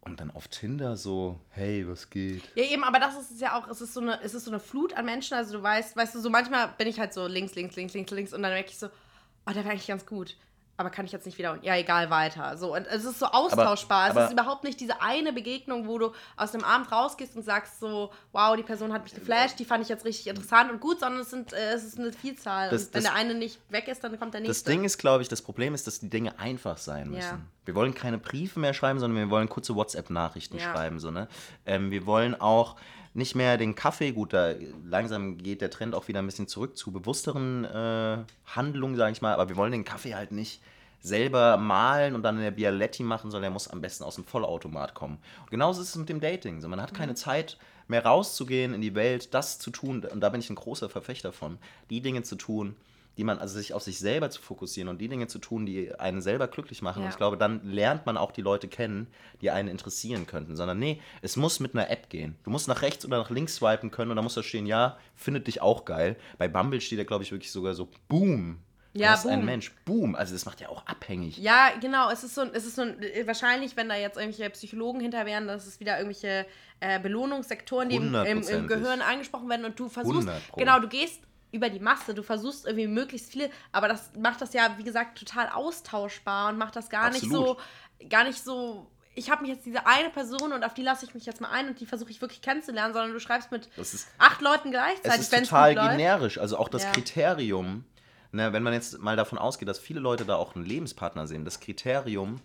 Und dann auf Tinder so, hey, was geht? Ja, eben, aber das ist es ja auch, es ist so eine, es ist so eine Flut an Menschen. Also du weißt, weißt du, so manchmal bin ich halt so links, links, links, links, links und dann merke ich so, oh, der wäre eigentlich ganz gut aber kann ich jetzt nicht wieder. Ja, egal, weiter. So, und es ist so austauschbar. Aber, aber es ist überhaupt nicht diese eine Begegnung, wo du aus dem Abend rausgehst und sagst so, wow, die Person hat mich geflasht, die fand ich jetzt richtig interessant und gut, sondern es, sind, äh, es ist eine Vielzahl. Das, und wenn das, der eine nicht weg ist, dann kommt der nächste. Das Ding ist, glaube ich, das Problem ist, dass die Dinge einfach sein müssen. Ja. Wir wollen keine Briefe mehr schreiben, sondern wir wollen kurze WhatsApp-Nachrichten ja. schreiben. So, ne? Ähm, wir wollen auch nicht mehr den Kaffee, gut, da langsam geht der Trend auch wieder ein bisschen zurück zu bewussteren äh, Handlungen, sage ich mal, aber wir wollen den Kaffee halt nicht selber malen und dann in der Bialetti machen, sondern er muss am besten aus dem Vollautomat kommen. Und genauso ist es mit dem Dating. So, man hat keine mhm. Zeit mehr rauszugehen in die Welt, das zu tun, und da bin ich ein großer Verfechter von, die Dinge zu tun, die man, also sich auf sich selber zu fokussieren und die Dinge zu tun, die einen selber glücklich machen. Ja. Und ich glaube, dann lernt man auch die Leute kennen, die einen interessieren könnten. Sondern nee, es muss mit einer App gehen. Du musst nach rechts oder nach links swipen können und da muss da stehen, ja, findet dich auch geil. Bei Bumble steht da, glaube ich, wirklich sogar so, boom, ja, das ist ein Mensch. Boom. Also das macht ja auch abhängig. Ja, genau. Es ist so, es ist so wahrscheinlich, wenn da jetzt irgendwelche Psychologen hinter wären, dass es wieder irgendwelche äh, Belohnungssektoren, die im, im, Gehirn angesprochen werden und du versuchst, genau, du gehst über die Masse, du versuchst irgendwie möglichst viele, aber das macht das ja, wie gesagt, total austauschbar und macht das gar Absolut. nicht so, gar nicht so ich habe mich jetzt diese eine Person und auf die lasse ich mich jetzt mal ein und die versuche ich wirklich kennenzulernen, sondern du schreibst mit ist, acht Leuten gleichzeitig. Es ist total generisch. Also auch das ja. Kriterium, ne, wenn man jetzt mal davon ausgeht, dass viele Leute da auch einen Lebenspartner sehen, das Kriterium,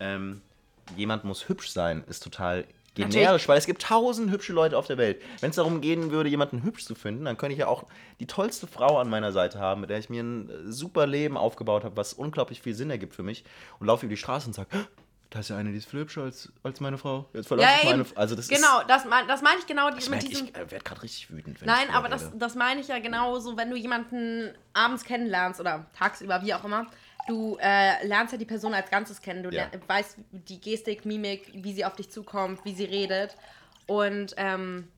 ähm, jemand muss hübsch sein, ist total generisch, Natürlich. weil es gibt tausend hübsche Leute auf der Welt. Wenn es darum gehen würde, jemanden hübsch zu finden, dann könnte ich ja auch die tollste Frau an meiner Seite haben, mit der ich mir ein äh, super Leben aufgebaut habe, was unglaublich viel Sinn ergibt für mich und laufe über die Straße und sage, da ist ja eine, die ist viel hübscher als, als meine Frau. Jetzt verlasse ja, ich meine Also das genau, ist, das, mein, das meine ich genau die, mit diesem. Ich äh, werde gerade richtig wütend. Nein, aber das, das meine ich ja genauso, wenn du jemanden abends kennenlernst oder tagsüber, wie auch immer. Du äh, lernst ja die Person als Ganzes kennen. Du ja. weißt die Gestik, Mimik, wie sie auf dich zukommt, wie sie redet. Und ähm,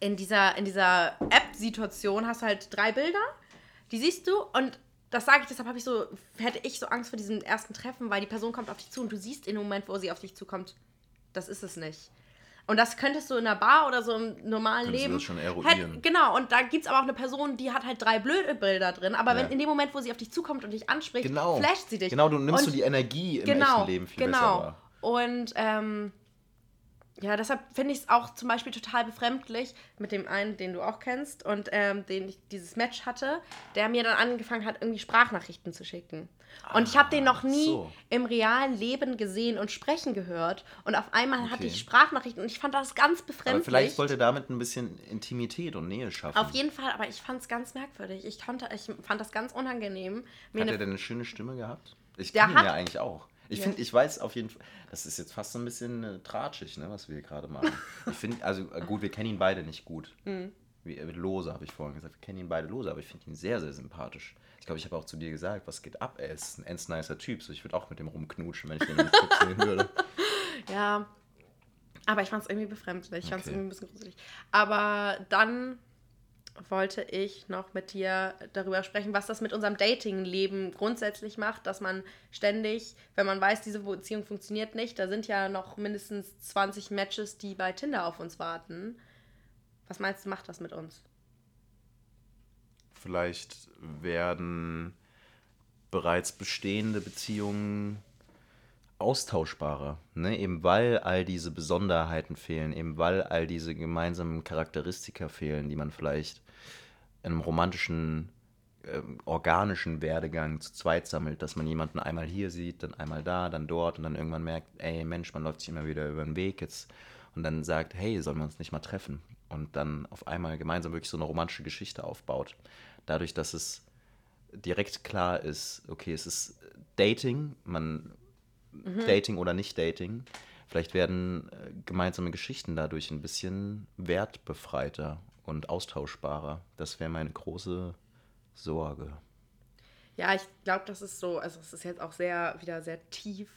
in dieser, in dieser App-Situation hast du halt drei Bilder. Die siehst du und das sage ich, deshalb habe ich so, hätte ich so Angst vor diesem ersten Treffen, weil die Person kommt auf dich zu und du siehst in dem Moment, wo sie auf dich zukommt, das ist es nicht. Und das könntest du in einer Bar oder so im normalen Könntest Leben. Du das schon eruieren. Hätt, genau, und da gibt es aber auch eine Person, die hat halt drei blöde Bilder drin. Aber ja. wenn in dem Moment, wo sie auf dich zukommt und dich anspricht, genau. flasht sie dich. Genau, du nimmst und, du die Energie im genau, echten Leben viel genau. besser wahr. Und ähm, ja, deshalb finde ich es auch zum Beispiel total befremdlich mit dem einen, den du auch kennst und ähm, den ich dieses Match hatte, der mir dann angefangen hat, irgendwie Sprachnachrichten zu schicken. Und ich habe den noch nie so. im realen Leben gesehen und sprechen gehört. Und auf einmal okay. hatte ich Sprachnachrichten und ich fand das ganz befremdlich. Aber vielleicht wollte er damit ein bisschen Intimität und Nähe schaffen. Auf jeden Fall, aber ich fand es ganz merkwürdig. Ich, konnte, ich fand das ganz unangenehm. Hat er denn eine schöne Stimme gehabt? Ich kenne ihn ja eigentlich auch. Ich ja. finde, ich weiß auf jeden Fall, das ist jetzt fast so ein bisschen äh, tratschig, ne, was wir hier gerade machen. ich finde, also äh, gut, wir kennen ihn beide nicht gut. Mhm. Wie, äh, lose, habe ich vorhin gesagt. Wir kennen ihn beide lose, aber ich finde ihn sehr, sehr sympathisch. Ich glaube, ich habe auch zu dir gesagt, was geht ab? Er ist ein ends nicer Typ. So, ich würde auch mit dem rumknutschen, wenn ich den sehen würde. Ja, aber ich fand es irgendwie befremdlich. Ich fand es irgendwie ein bisschen gruselig. Aber dann wollte ich noch mit dir darüber sprechen, was das mit unserem Dating-Leben grundsätzlich macht, dass man ständig, wenn man weiß, diese Beziehung funktioniert nicht, da sind ja noch mindestens 20 Matches, die bei Tinder auf uns warten. Was meinst du, macht das mit uns? Vielleicht werden bereits bestehende Beziehungen austauschbarer, ne? eben weil all diese Besonderheiten fehlen, eben weil all diese gemeinsamen Charakteristika fehlen, die man vielleicht in einem romantischen, äh, organischen Werdegang zu zweit sammelt, dass man jemanden einmal hier sieht, dann einmal da, dann dort und dann irgendwann merkt, ey Mensch, man läuft sich immer wieder über den Weg jetzt und dann sagt, hey, sollen wir uns nicht mal treffen? Und dann auf einmal gemeinsam wirklich so eine romantische Geschichte aufbaut. Dadurch, dass es direkt klar ist, okay, es ist Dating, man mhm. Dating oder nicht Dating. Vielleicht werden äh, gemeinsame Geschichten dadurch ein bisschen wertbefreiter und austauschbarer. Das wäre meine große Sorge. Ja, ich glaube, das ist so, also es ist jetzt auch sehr, wieder sehr tief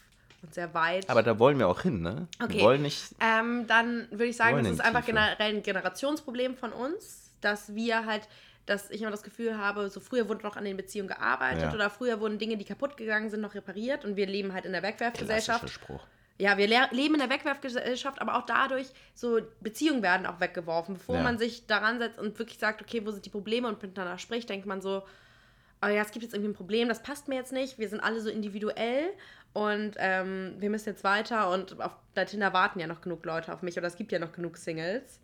und sehr weit. Aber da wollen wir auch hin, ne? Okay. Wir wollen nicht. Ähm, dann würde ich sagen, das ist einfach generell ein Generationsproblem von uns, dass wir halt dass ich immer das Gefühl habe, so früher wurde noch an den Beziehungen gearbeitet ja. oder früher wurden Dinge, die kaputt gegangen sind, noch repariert und wir leben halt in der Wegwerfgesellschaft. Spruch. Ja, wir le leben in der Wegwerfgesellschaft, aber auch dadurch, so Beziehungen werden auch weggeworfen. Bevor Ja. man sich daran setzt und wirklich sagt, okay, wo sind die Probleme und miteinander spricht, denkt man so, oh ja, es gibt jetzt irgendwie ein Problem, das passt mir jetzt nicht, wir sind alle so individuell und ähm, wir müssen jetzt weiter und auf bei Tinder warten ja noch genug Leute auf mich oder es gibt ja noch genug Singles.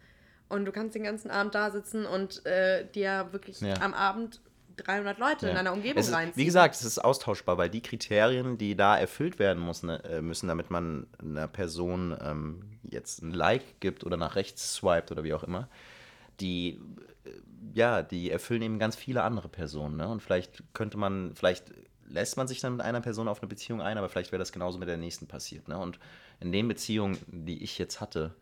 Und du kannst den ganzen Abend da sitzen und äh, dir wirklich Ja. am Abend 300 Leute in Ja. deiner Umgebung Es ist, reinziehen. Wie gesagt, es ist austauschbar, weil die Kriterien, die da erfüllt werden müssen, äh, müssen damit man einer Person ähm, jetzt ein Like gibt oder nach rechts swiped oder wie auch immer, die, äh, ja, die erfüllen eben ganz viele andere Personen. Ne? Und vielleicht könnte man, vielleicht lässt man sich dann mit einer Person auf eine Beziehung ein, aber vielleicht wäre das genauso mit der nächsten passiert. Ne? Und in den Beziehungen, die ich jetzt hatte,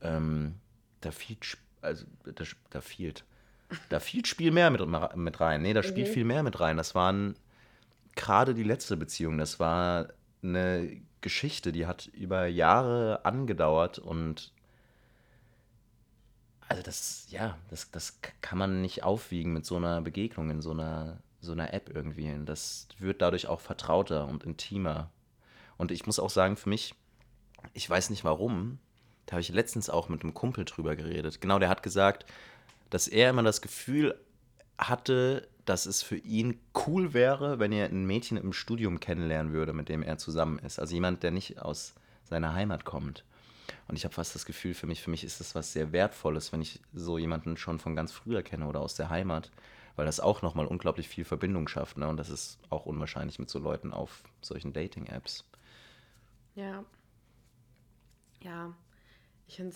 ähm, da Sp- also da, da fiel, da fiel Spiel mehr mit, mit rein. Nee, da spielt viel mehr mit rein. Das waren gerade die letzte Beziehung, das war eine Geschichte, die hat über Jahre angedauert und also das, ja, das, das kann man nicht aufwiegen mit so einer Begegnung in so einer, so einer App irgendwie. Und das wird dadurch auch vertrauter und intimer. Und ich muss auch sagen, für mich, ich weiß nicht warum, da habe ich letztens auch mit einem Kumpel drüber geredet. Genau, der hat gesagt, dass er immer das Gefühl hatte, dass es für ihn cool wäre, wenn er ein Mädchen im Studium kennenlernen würde, mit dem er zusammen ist. Also jemand, der nicht aus seiner Heimat kommt. Und ich habe fast das Gefühl, für mich, für mich ist das was sehr Wertvolles, wenn ich so jemanden schon von ganz früher kenne oder aus der Heimat, weil das auch nochmal unglaublich viel Verbindung schafft. Ne? Und das ist auch unwahrscheinlich mit so Leuten auf solchen Dating-Apps. Ja. Ja. Ich finde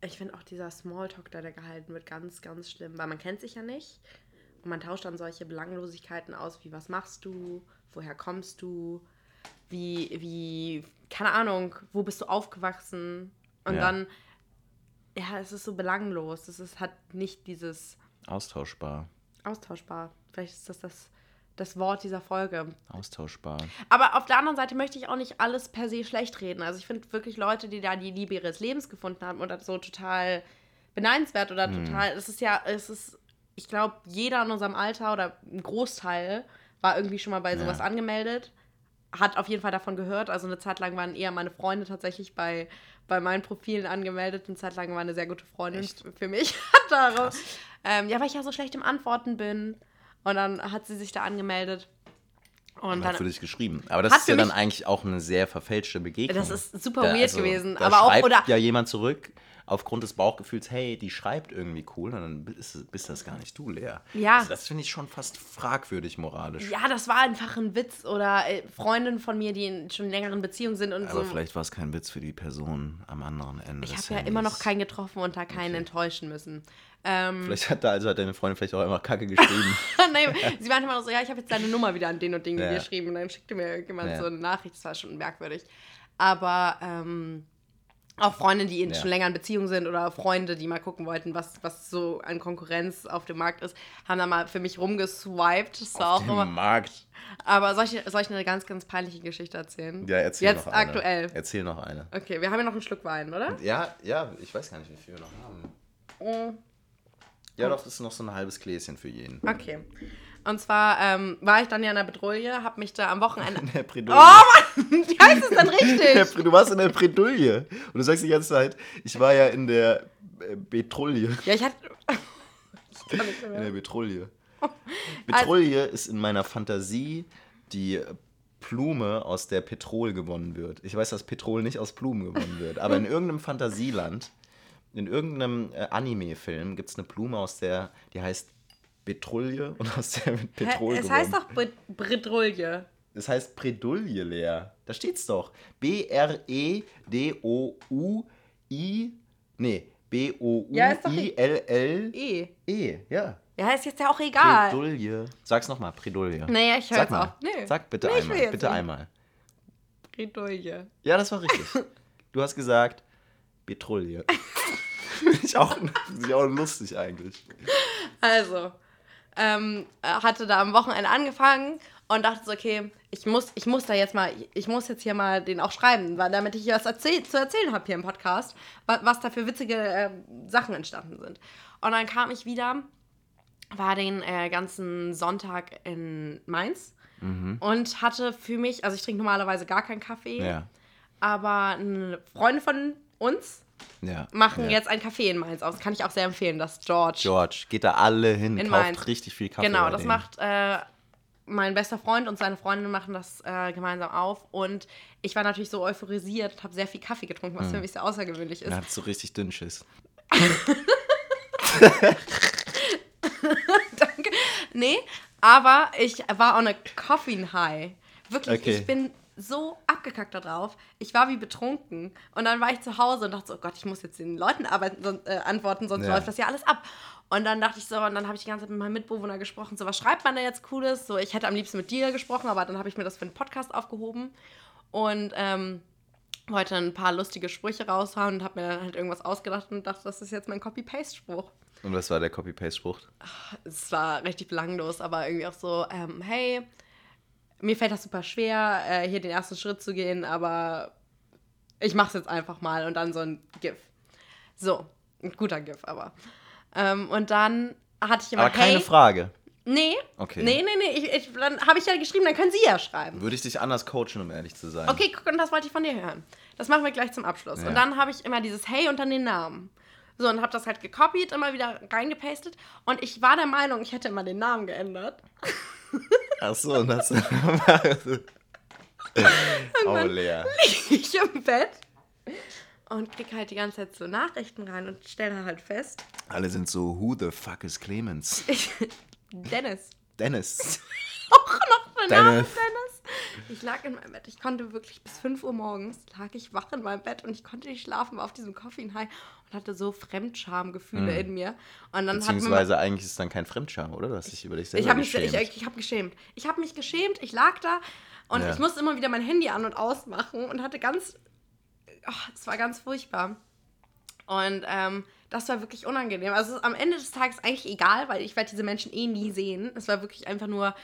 ich find auch dieser Smalltalk, der da gehalten wird, ganz, ganz schlimm, weil man kennt sich ja nicht. Und man tauscht dann solche Belanglosigkeiten aus, wie was machst du, woher kommst du, wie, wie, keine Ahnung, wo bist du aufgewachsen? Und Ja. dann, ja, es ist so belanglos. Es ist, hat nicht dieses Austauschbar. austauschbar. Vielleicht ist das das, das Wort dieser Folge. Austauschbar. Aber auf der anderen Seite möchte ich auch nicht alles per se schlecht reden. Also ich finde wirklich Leute, die da die Liebe ihres Lebens gefunden haben oder so total beneidenswert oder total. Es ist ja, es ist, ich glaube, jeder in unserem Alter oder ein Großteil war irgendwie schon mal bei sowas Ja. angemeldet. Hat auf jeden Fall davon gehört. Also eine Zeit lang waren eher meine Freunde tatsächlich bei, bei meinen Profilen angemeldet. Eine Zeit lang war eine sehr gute Freundin Echt? für mich. Darauf. Ähm, ja, weil ich ja so schlecht im Antworten bin. Und dann hat sie sich da angemeldet. Und hat dann für dich geschrieben. Aber das ist ja dann eigentlich auch eine sehr verfälschte Begegnung. Das ist super Da- weird gewesen, Da aber auch- oder- ja jemand zurück aufgrund des Bauchgefühls, hey, die schreibt irgendwie cool, dann bist, bist das gar nicht du, Lea. Ja. Also das finde ich schon fast fragwürdig moralisch. Ja, das war einfach ein Witz oder äh, Freundinnen von mir, die in schon längeren Beziehungen sind und Aber so. vielleicht war es kein Witz für die Person am anderen Ende. Ich habe ja immer noch keinen getroffen und da keinen enttäuschen müssen. Ähm, Vielleicht hat da also hat deine Freundin vielleicht auch immer Kacke geschrieben. Nein, sie meinte immer noch so, ja, ich habe jetzt deine Nummer wieder an den und den Ja. geschrieben und dann schickte mir irgendjemand Ja. so eine Nachricht, das war schon merkwürdig. Aber ähm, auch Freunde, die in Ja. schon länger in Beziehung sind oder Freunde, die mal gucken wollten, was, was so an Konkurrenz auf dem Markt ist, haben da mal für mich rumgeswiped. Das Auf dem immer. Markt. Aber soll ich, soll ich eine ganz, ganz peinliche Geschichte erzählen? Ja, erzähl Jetzt noch eine. aktuell. Erzähl noch eine. Okay, wir haben ja noch einen Schluck Wein, oder? Ja, ja, ich weiß gar nicht, wie viel wir noch haben. Mm, Ja, doch, das ist noch so ein halbes Gläschen für jeden. Okay. Und zwar ähm, war ich dann ja in der Petrouille, habe mich da am Wochenende. In der Bredouille. Oh Mann, wie heißt es denn Der richtig? Du warst in der Bredouille. Und du sagst die ganze Zeit, ich war ja in der äh, Betrouille. Ja, ich hatte. Ich In der Betrouille. Also Betrouille ist in meiner Fantasie die Blume, aus der Petrol gewonnen wird. Ich weiß, dass Petrol nicht aus Blumen gewonnen wird, aber in irgendeinem Fantasieland, in irgendeinem äh, Anime-Film gibt es eine Blume, aus der, die heißt Betrouille und aus der wird Petrol Hä? Es gewonnen. heißt doch Bretrouille. Das heißt Bredouille, Lea. Da steht's doch. B-R-E-D-O-U-I. Nee, Ja, doch e- B-O-U-I-L-L-E. Eh. Ja. Ja, ist jetzt ja auch egal. Bredouille. Sag's nochmal, Bredouille. Naja, ich mal. auf. Nee. Sag bitte Nee, einmal. Bitte nicht. einmal. Bretouille. Ja, das war richtig. du hast gesagt Betrouille. Finde ich auch, find ich auch lustig eigentlich. Also, ähm, äh, hatte da am Wochenende angefangen und dachte so, okay, ich muss, ich muss da jetzt mal, ich muss jetzt hier mal den auch schreiben, weil, damit ich was erzähl zu erzählen habe hier im Podcast, was, was da für witzige äh, Sachen entstanden sind. Und dann kam ich wieder, war den äh, ganzen Sonntag in Mainz und hatte für mich, also ich trinke normalerweise gar keinen Kaffee, Ja. aber eine Freundin von uns Ja. machen ja. jetzt ein Café in Mainz aus. Kann ich auch sehr empfehlen, das George. George, geht da alle hin, In kauft Mainz. richtig viel Kaffee. Genau, das denen. macht äh, mein bester Freund und seine Freundin machen das äh, gemeinsam auf. Und ich war natürlich so euphorisiert und habe sehr viel Kaffee getrunken, was für mich sehr außergewöhnlich ist. Dann hat so richtig dünn Schiss. Danke. Nee, aber ich war on a coffee high. Wirklich, Okay. ich bin so abgekackt da drauf. Ich war wie betrunken. Und dann war ich zu Hause und dachte so, oh Gott, ich muss jetzt den Leuten arbeiten, son äh, antworten, sonst Ja. läuft das ja alles ab. Und dann dachte ich so, und dann habe ich die ganze Zeit mit meinem Mitbewohner gesprochen, so, was schreibt man da jetzt Cooles? So, ich hätte am liebsten mit dir gesprochen, aber dann habe ich mir das für einen Podcast aufgehoben. Und ähm, wollte ein paar lustige Sprüche raushauen und habe mir dann halt irgendwas ausgedacht und dachte, das ist jetzt mein Copy-Paste-Spruch. Und was war der Copy-Paste-Spruch? es war richtig belanglos, aber irgendwie auch so, ähm, hey, mir fällt das super schwer, äh, hier den ersten Schritt zu gehen, aber ich mach's jetzt einfach mal und dann so ein GIF. So, ein guter GIF, aber. Ähm, und dann hatte ich immer, Aber keine hey, Frage. nee, Okay. nee, nee, nee, ich, ich, dann habe ich ja geschrieben, dann können Sie ja schreiben. Würde ich dich anders coachen, um ehrlich zu sein. Okay, guck, und das wollte ich von dir hören. Das machen wir gleich zum Abschluss. Ja. Und dann habe ich immer dieses Hey und dann den Namen. So, und habe das halt gekopiert, immer wieder reingepastet. Und ich war der Meinung, ich hätte immer den Namen geändert. Ach so, und das. oh, Lea. ich im Bett und krieg halt die ganze Zeit so Nachrichten rein und stelle halt fest, Alle sind so, who the fuck is Clemens? Dennis. Dennis. Auch noch der Name Dennis. Ich lag in meinem Bett. Ich konnte wirklich bis 5 Uhr morgens lag ich wach in meinem Bett und ich konnte nicht schlafen, war auf diesem Coffee High und hatte so Fremdschamgefühle in mir. Und dann Beziehungsweise eigentlich ist es dann kein Fremdscham, oder? Du hast dich über dich selber Ich habe mich, geschämt. ich, ich hab geschämt. Ich habe mich geschämt, ich lag da und Ja. ich musste immer wieder mein Handy an und ausmachen und hatte ganz, ach, es war ganz furchtbar. Und ähm, das war wirklich unangenehm. Also es ist am Ende des Tages eigentlich egal, weil ich werde diese Menschen eh nie sehen. Es war wirklich einfach nur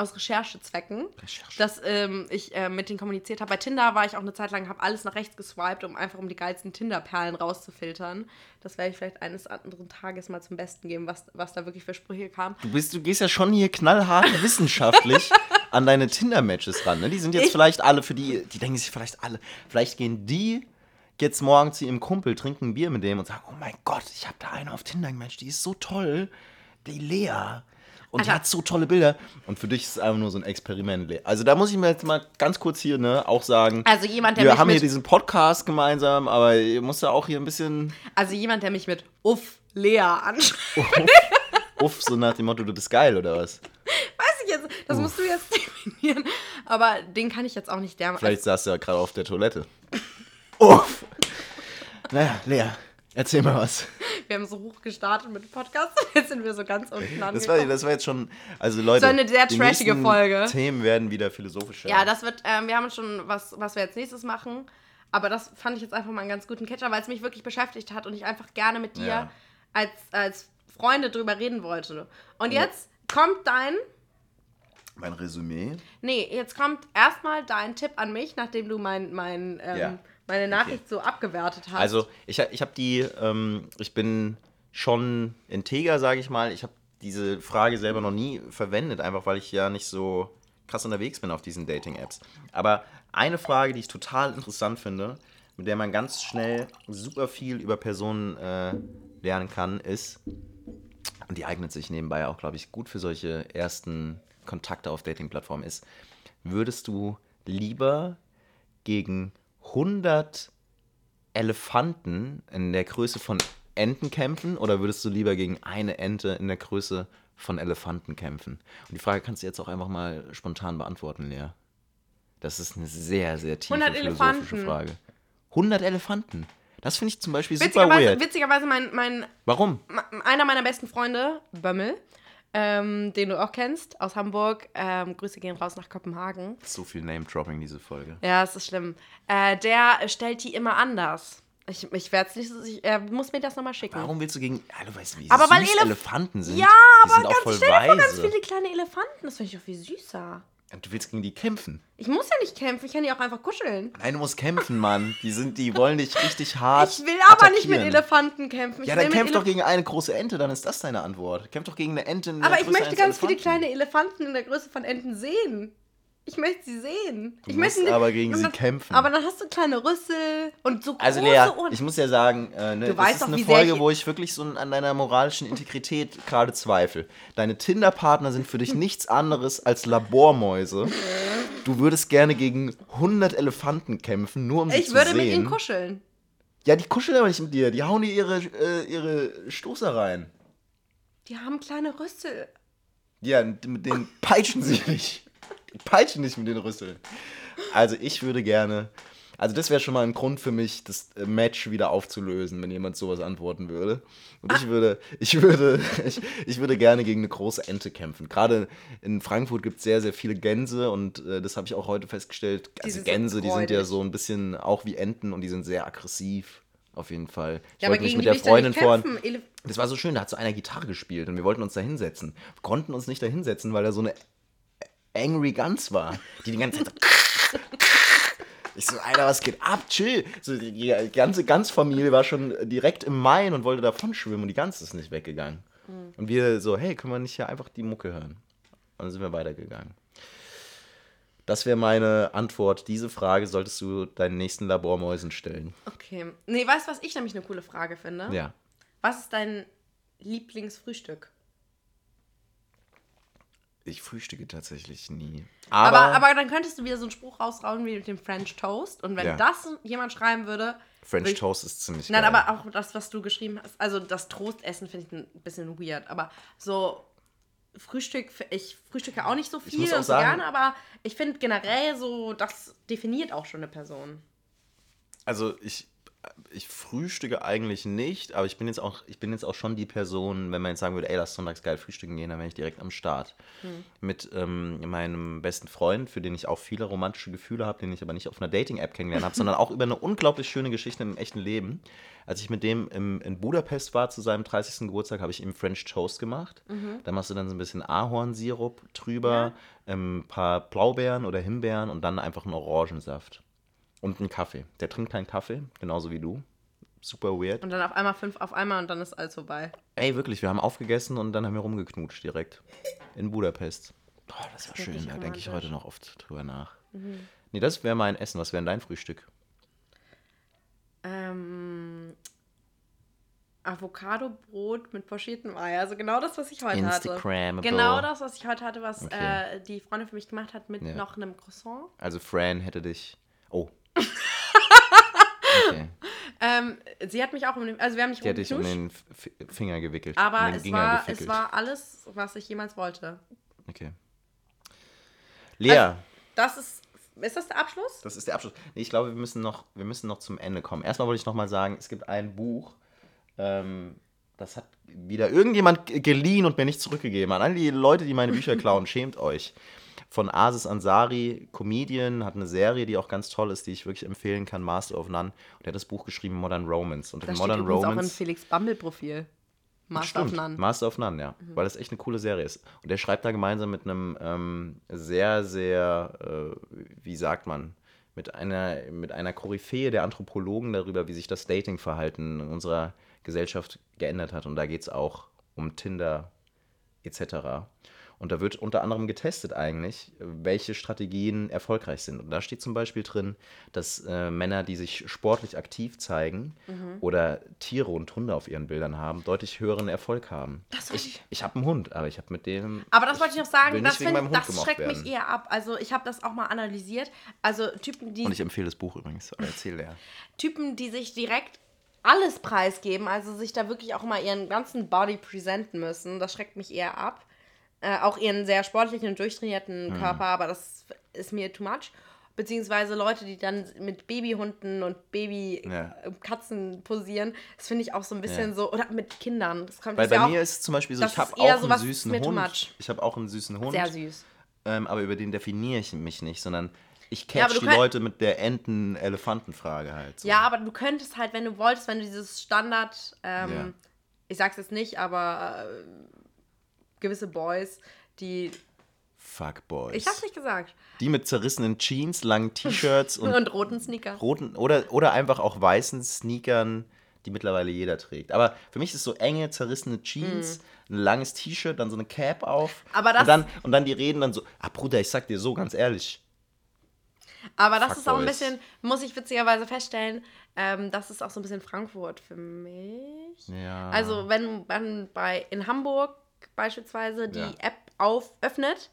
aus Recherchezwecken, Recherche. dass ähm, ich äh, mit denen kommuniziert habe. Bei Tinder war ich auch eine Zeit lang, habe alles nach rechts geswiped, um einfach um die geilsten Tinder-Perlen rauszufiltern. Das werde ich vielleicht eines anderen Tages mal zum Besten geben, was, was da wirklich für Sprüche kam. Du, bist, du gehst ja schon hier knallhart wissenschaftlich an deine Tinder-Matches ran. Ne? Die sind jetzt Ich- vielleicht alle für die, die denken sich vielleicht alle, vielleicht gehen die jetzt morgen zu ihrem Kumpel, trinken ein Bier mit dem und sagen, oh mein Gott, ich habe da eine auf Tinder gematcht, die ist so toll, die Lea. Und die Alter. hat so tolle Bilder. Und für dich ist es einfach nur so ein Experiment. Lea. Also da muss ich mir jetzt mal ganz kurz hier ne, auch sagen, Also jemand, der wir mich haben hier mit, diesen Podcast gemeinsam, aber ihr müsst ja auch hier ein bisschen also jemand, der mich mit Uff Lea anschreibt. uff, so nach dem Motto, du bist geil oder was? Weiß ich jetzt, das musst du jetzt definieren. Aber den kann ich jetzt auch nicht dermaßen. Vielleicht saß du ja gerade auf der Toilette. Uff. Naja, Lea, erzähl mal was. Wir haben so hoch gestartet mit dem Podcast. Jetzt sind wir so ganz unten Das war, angekommen. das war jetzt schon, also Leute, So eine sehr trashige Folge. Themen werden wieder philosophischer. Ja, das wird, ähm, wir haben schon was, was wir jetzt nächstes machen. Aber das fand ich jetzt einfach mal einen ganz guten Catcher, weil es mich wirklich beschäftigt hat und ich einfach gerne mit dir Ja. als, als Freunde drüber reden wollte. Und Ja. jetzt kommt dein, Mein Resümee. nee, jetzt kommt erstmal dein Tipp an mich, nachdem du mein, mein, ähm, Ja. Meine Nachricht so abgewertet hast. Also, ich, ich habe die, ähm, ich bin schon integer, sage ich mal. Ich habe diese Frage selber noch nie verwendet, einfach weil ich ja nicht so krass unterwegs bin auf diesen Dating-Apps. Aber eine Frage, die ich total interessant finde, mit der man ganz schnell super viel über Personen äh, lernen kann, ist, und die eignet sich nebenbei auch, glaube ich, gut für solche ersten Kontakte auf Dating-Plattformen, ist, würdest du lieber gegen 100 Elefanten in der Größe von Enten kämpfen oder würdest du lieber gegen eine Ente in der Größe von Elefanten kämpfen? Und die Frage kannst du jetzt auch einfach mal spontan beantworten, Lea. Das ist eine sehr, sehr tiefe 100 philosophische Elefanten. Frage. 100 Elefanten. Das finde ich zum Beispiel super witzigerweise, weird. witzigerweise mein, mein Warum? Einer meiner besten Freunde, Bömmel, ähm, den du auch kennst, aus Hamburg. Ähm, Grüße gehen raus nach Kopenhagen. So viel Name-Dropping, diese Folge. Ja, es ist schlimm. Äh, der stellt die immer anders. Ich, ich werde es nicht, ich, er muss mir das nochmal schicken. Warum willst du gegen. Ja, du weißt, wie Aber weil süß Elef- Elefanten sind. Ja, die aber sind auch ganz, voll stell dir vor, ganz viele kleine Elefanten. Das finde ich doch viel süßer. Du willst gegen die kämpfen. Ich muss ja nicht kämpfen, ich kann die auch einfach kuscheln. Nein, du musst kämpfen, Mann. Die, sind, die wollen dich richtig hart. Ich will aber nicht mit attackieren. Elefanten kämpfen. Ich Ja, dann kämpf doch gegen eine große Ente, dann ist das deine Antwort. Kämpf doch gegen eine Ente in der Aber ich Größe möchte eines ganz viele Elefanten. kleine Elefanten in der Größe von Enten sehen. Ich möchte sie sehen. Du ich musst möchte aber gegen sie dann, kämpfen. Aber dann hast du kleine Rüssel und so Also große Lea, Ohren. ich muss ja sagen, äh, ne, Du das ist doch, eine Folge, ich- wo ich wirklich so an deiner moralischen Integrität gerade zweifle. Deine Tinder-Partner sind für dich nichts anderes als Labormäuse. Du würdest gerne gegen 100 Elefanten kämpfen, nur um sie ich zu würde sehen. mit ihnen kuscheln. Ja, die kuscheln aber nicht mit dir. Die hauen dir ihre, äh, ihre Stoßer rein. Die haben kleine Rüssel. Ja, mit denen peitschen sie dich. Die Peitschen dich mit den Rüsseln. Also ich würde gerne. Also das wäre schon mal ein Grund für mich, das äh, Match wieder aufzulösen, wenn jemand sowas antworten würde. Und ich würde, ich würde, ich, ich würde gerne gegen eine große Ente kämpfen. Gerade in Frankfurt gibt es sehr, sehr viele Gänse und äh, das habe ich auch heute festgestellt. Die Also sind Gänse, die sind ja so ein bisschen auch wie Enten und die sind sehr aggressiv. Auf jeden Fall. Ich Ja, wollte mich mit die der nicht Freundin vorhin. Das war so schön, da hat so einer Gitarre gespielt und wir wollten uns da hinsetzen. Wir konnten uns nicht da hinsetzen, weil da so eine Angry Guns war, die die ganze Zeit so Ich so, Alter, was geht ab? Chill. So, die, ganze Gans-Familie war schon direkt im Main und wollte davon schwimmen und die Gans ist nicht weggegangen. Und wir so, hey, können wir nicht hier einfach die Mucke hören? Und dann sind wir weitergegangen. Das wäre meine Antwort. Diese Frage solltest du deinen nächsten Labormäusen stellen. Okay. Nee, weißt du, was ich nämlich eine coole Frage finde? Ja. Was ist dein Lieblingsfrühstück? Ich frühstücke tatsächlich nie. Aber, Aber, aber, dann könntest du wieder so einen Spruch rausrauen wie mit dem French Toast. Und wenn Ja. das jemand schreiben würde. French würde ich- Toast ist ziemlich Nein, geil. aber auch das, was du geschrieben hast. Also das Toastessen finde ich ein bisschen weird. Aber so Frühstück, ich frühstücke auch nicht so viel und so gerne, aber ich finde generell so, das definiert auch schon eine Person. Also ich, ich frühstücke eigentlich nicht, aber ich bin jetzt auch, ich bin jetzt auch schon die Person, wenn man jetzt sagen würde, ey, lass sonntags geil frühstücken gehen, dann wäre ich direkt am Start. Hm. Mit ähm, meinem besten Freund, für den ich auch viele romantische Gefühle habe, den ich aber nicht auf einer Dating-App kennengelernt habe, sondern auch über eine unglaublich schöne Geschichte im echten Leben. Als ich mit dem im, in Budapest war zu seinem 30. Geburtstag, habe ich ihm French Toast gemacht. Da machst du dann so ein bisschen Ahornsirup drüber, ein paar Blaubeeren oder Himbeeren und dann einfach einen Orangensaft. Und einen Kaffee. Der trinkt keinen Kaffee, genauso wie du. Super weird. Und dann auf einmal fünf auf einmal und dann ist alles vorbei. Ey, wirklich, wir haben aufgegessen und dann haben wir rumgeknutscht direkt. In Budapest. Oh, das war schön, da denke ich heute noch oft drüber nach. Nee, das wäre mein Essen. Was wäre denn dein Frühstück? Ähm, Avocado-Brot mit pochiertem Ei. Also genau das, was ich heute hatte. Instagrammable. Genau das, was ich heute hatte, was Okay. äh, die Freundin für mich gemacht hat mit Ja. noch einem Croissant. Also Fran hätte dich. Oh. Okay. Ähm, sie hat mich auch um den, also wir haben dich um rumgeknutscht, den F Finger gewickelt. aber um es Ginger war, es war alles, was ich jemals wollte. Okay. Lea, Also- Das ist, ist das der Abschluss? das ist der Abschluss. Nee, ich glaube, wir müssen noch, wir müssen noch zum Ende kommen. Erstmal wollte ich noch mal sagen, es gibt ein Buch, ähm, das hat wieder irgendjemand geliehen und mir nicht zurückgegeben. An all die Leute, die meine Bücher klauen, schämt euch. Von Aziz Ansari, Comedian, hat eine Serie, die auch ganz toll ist, die ich wirklich empfehlen kann, Master of None. Und er hat das Buch geschrieben, Modern Romance. Und Das in steht Modern übrigens auch in Romance. Felix Bumble-Profil. Master of Stimmt, None. Master of None, ja. Weil das echt eine coole Serie ist. Und der schreibt da gemeinsam mit einem ähm, sehr, sehr, äh, wie sagt man, mit einer, mit einer Koryphäe der Anthropologen darüber, wie sich das Datingverhalten in unserer Gesellschaft geändert hat. Und da geht es auch um Tinder etc. Und da wird unter anderem getestet eigentlich, welche Strategien erfolgreich sind. Und da steht zum Beispiel drin, dass äh, Männer, die sich sportlich aktiv zeigen Mhm. oder Tiere und Hunde auf ihren Bildern haben, deutlich höheren Erfolg haben. Das ich ich- ich habe einen Hund, aber ich habe mit dem. Aber das wollte ich noch sagen, das, find, das schreckt werden. mich eher ab. Also ich habe das auch mal analysiert. Also Typen, die Und ich empfehle das Buch übrigens. Aber Erzähl der. Typen, die sich direkt alles preisgeben, also sich da wirklich auch mal ihren ganzen Body präsenten müssen, das schreckt mich eher ab. Äh, auch ihren sehr sportlichen und durchtrainierten Mhm. Körper, aber das ist mir too much. Beziehungsweise Leute, die dann mit Babyhunden und Ja. Babykatzen posieren, das finde ich auch so ein bisschen Ja. so, oder mit Kindern. Das kommt Weil bei ja mir auch ist es zum Beispiel so, ich habe auch einen süßen Hund. Ich habe auch einen süßen Hund. sehr süß. Ähm, aber über den definiere ich mich nicht, sondern ich Ja, catch du die Leute mit der Enten-Elefanten-Frage halt. So. Ja, aber du könntest halt, wenn du wolltest, wenn du dieses Standard, ähm, Ja. ich sag's jetzt nicht, aber äh, gewisse Boys, die. Fuckboys. Ich hab's nicht gesagt. Die mit zerrissenen Jeans, langen T-Shirts Und, und roten Sneaker. roten oder, oder einfach auch weißen Sneakern, die mittlerweile jeder trägt. Aber für mich ist so enge, zerrissene Jeans, ein langes T-Shirt, dann so eine Cap auf. Aber das- und, dann, und dann die reden dann so, ah Bruder, ich sag dir so, ganz ehrlich. Aber das ist auch ein bisschen, muss ich witzigerweise feststellen, ähm, das ist auch so ein bisschen Frankfurt für mich. Ja. Also wenn man bei in Hamburg beispielsweise die Ja. App auf öffnet,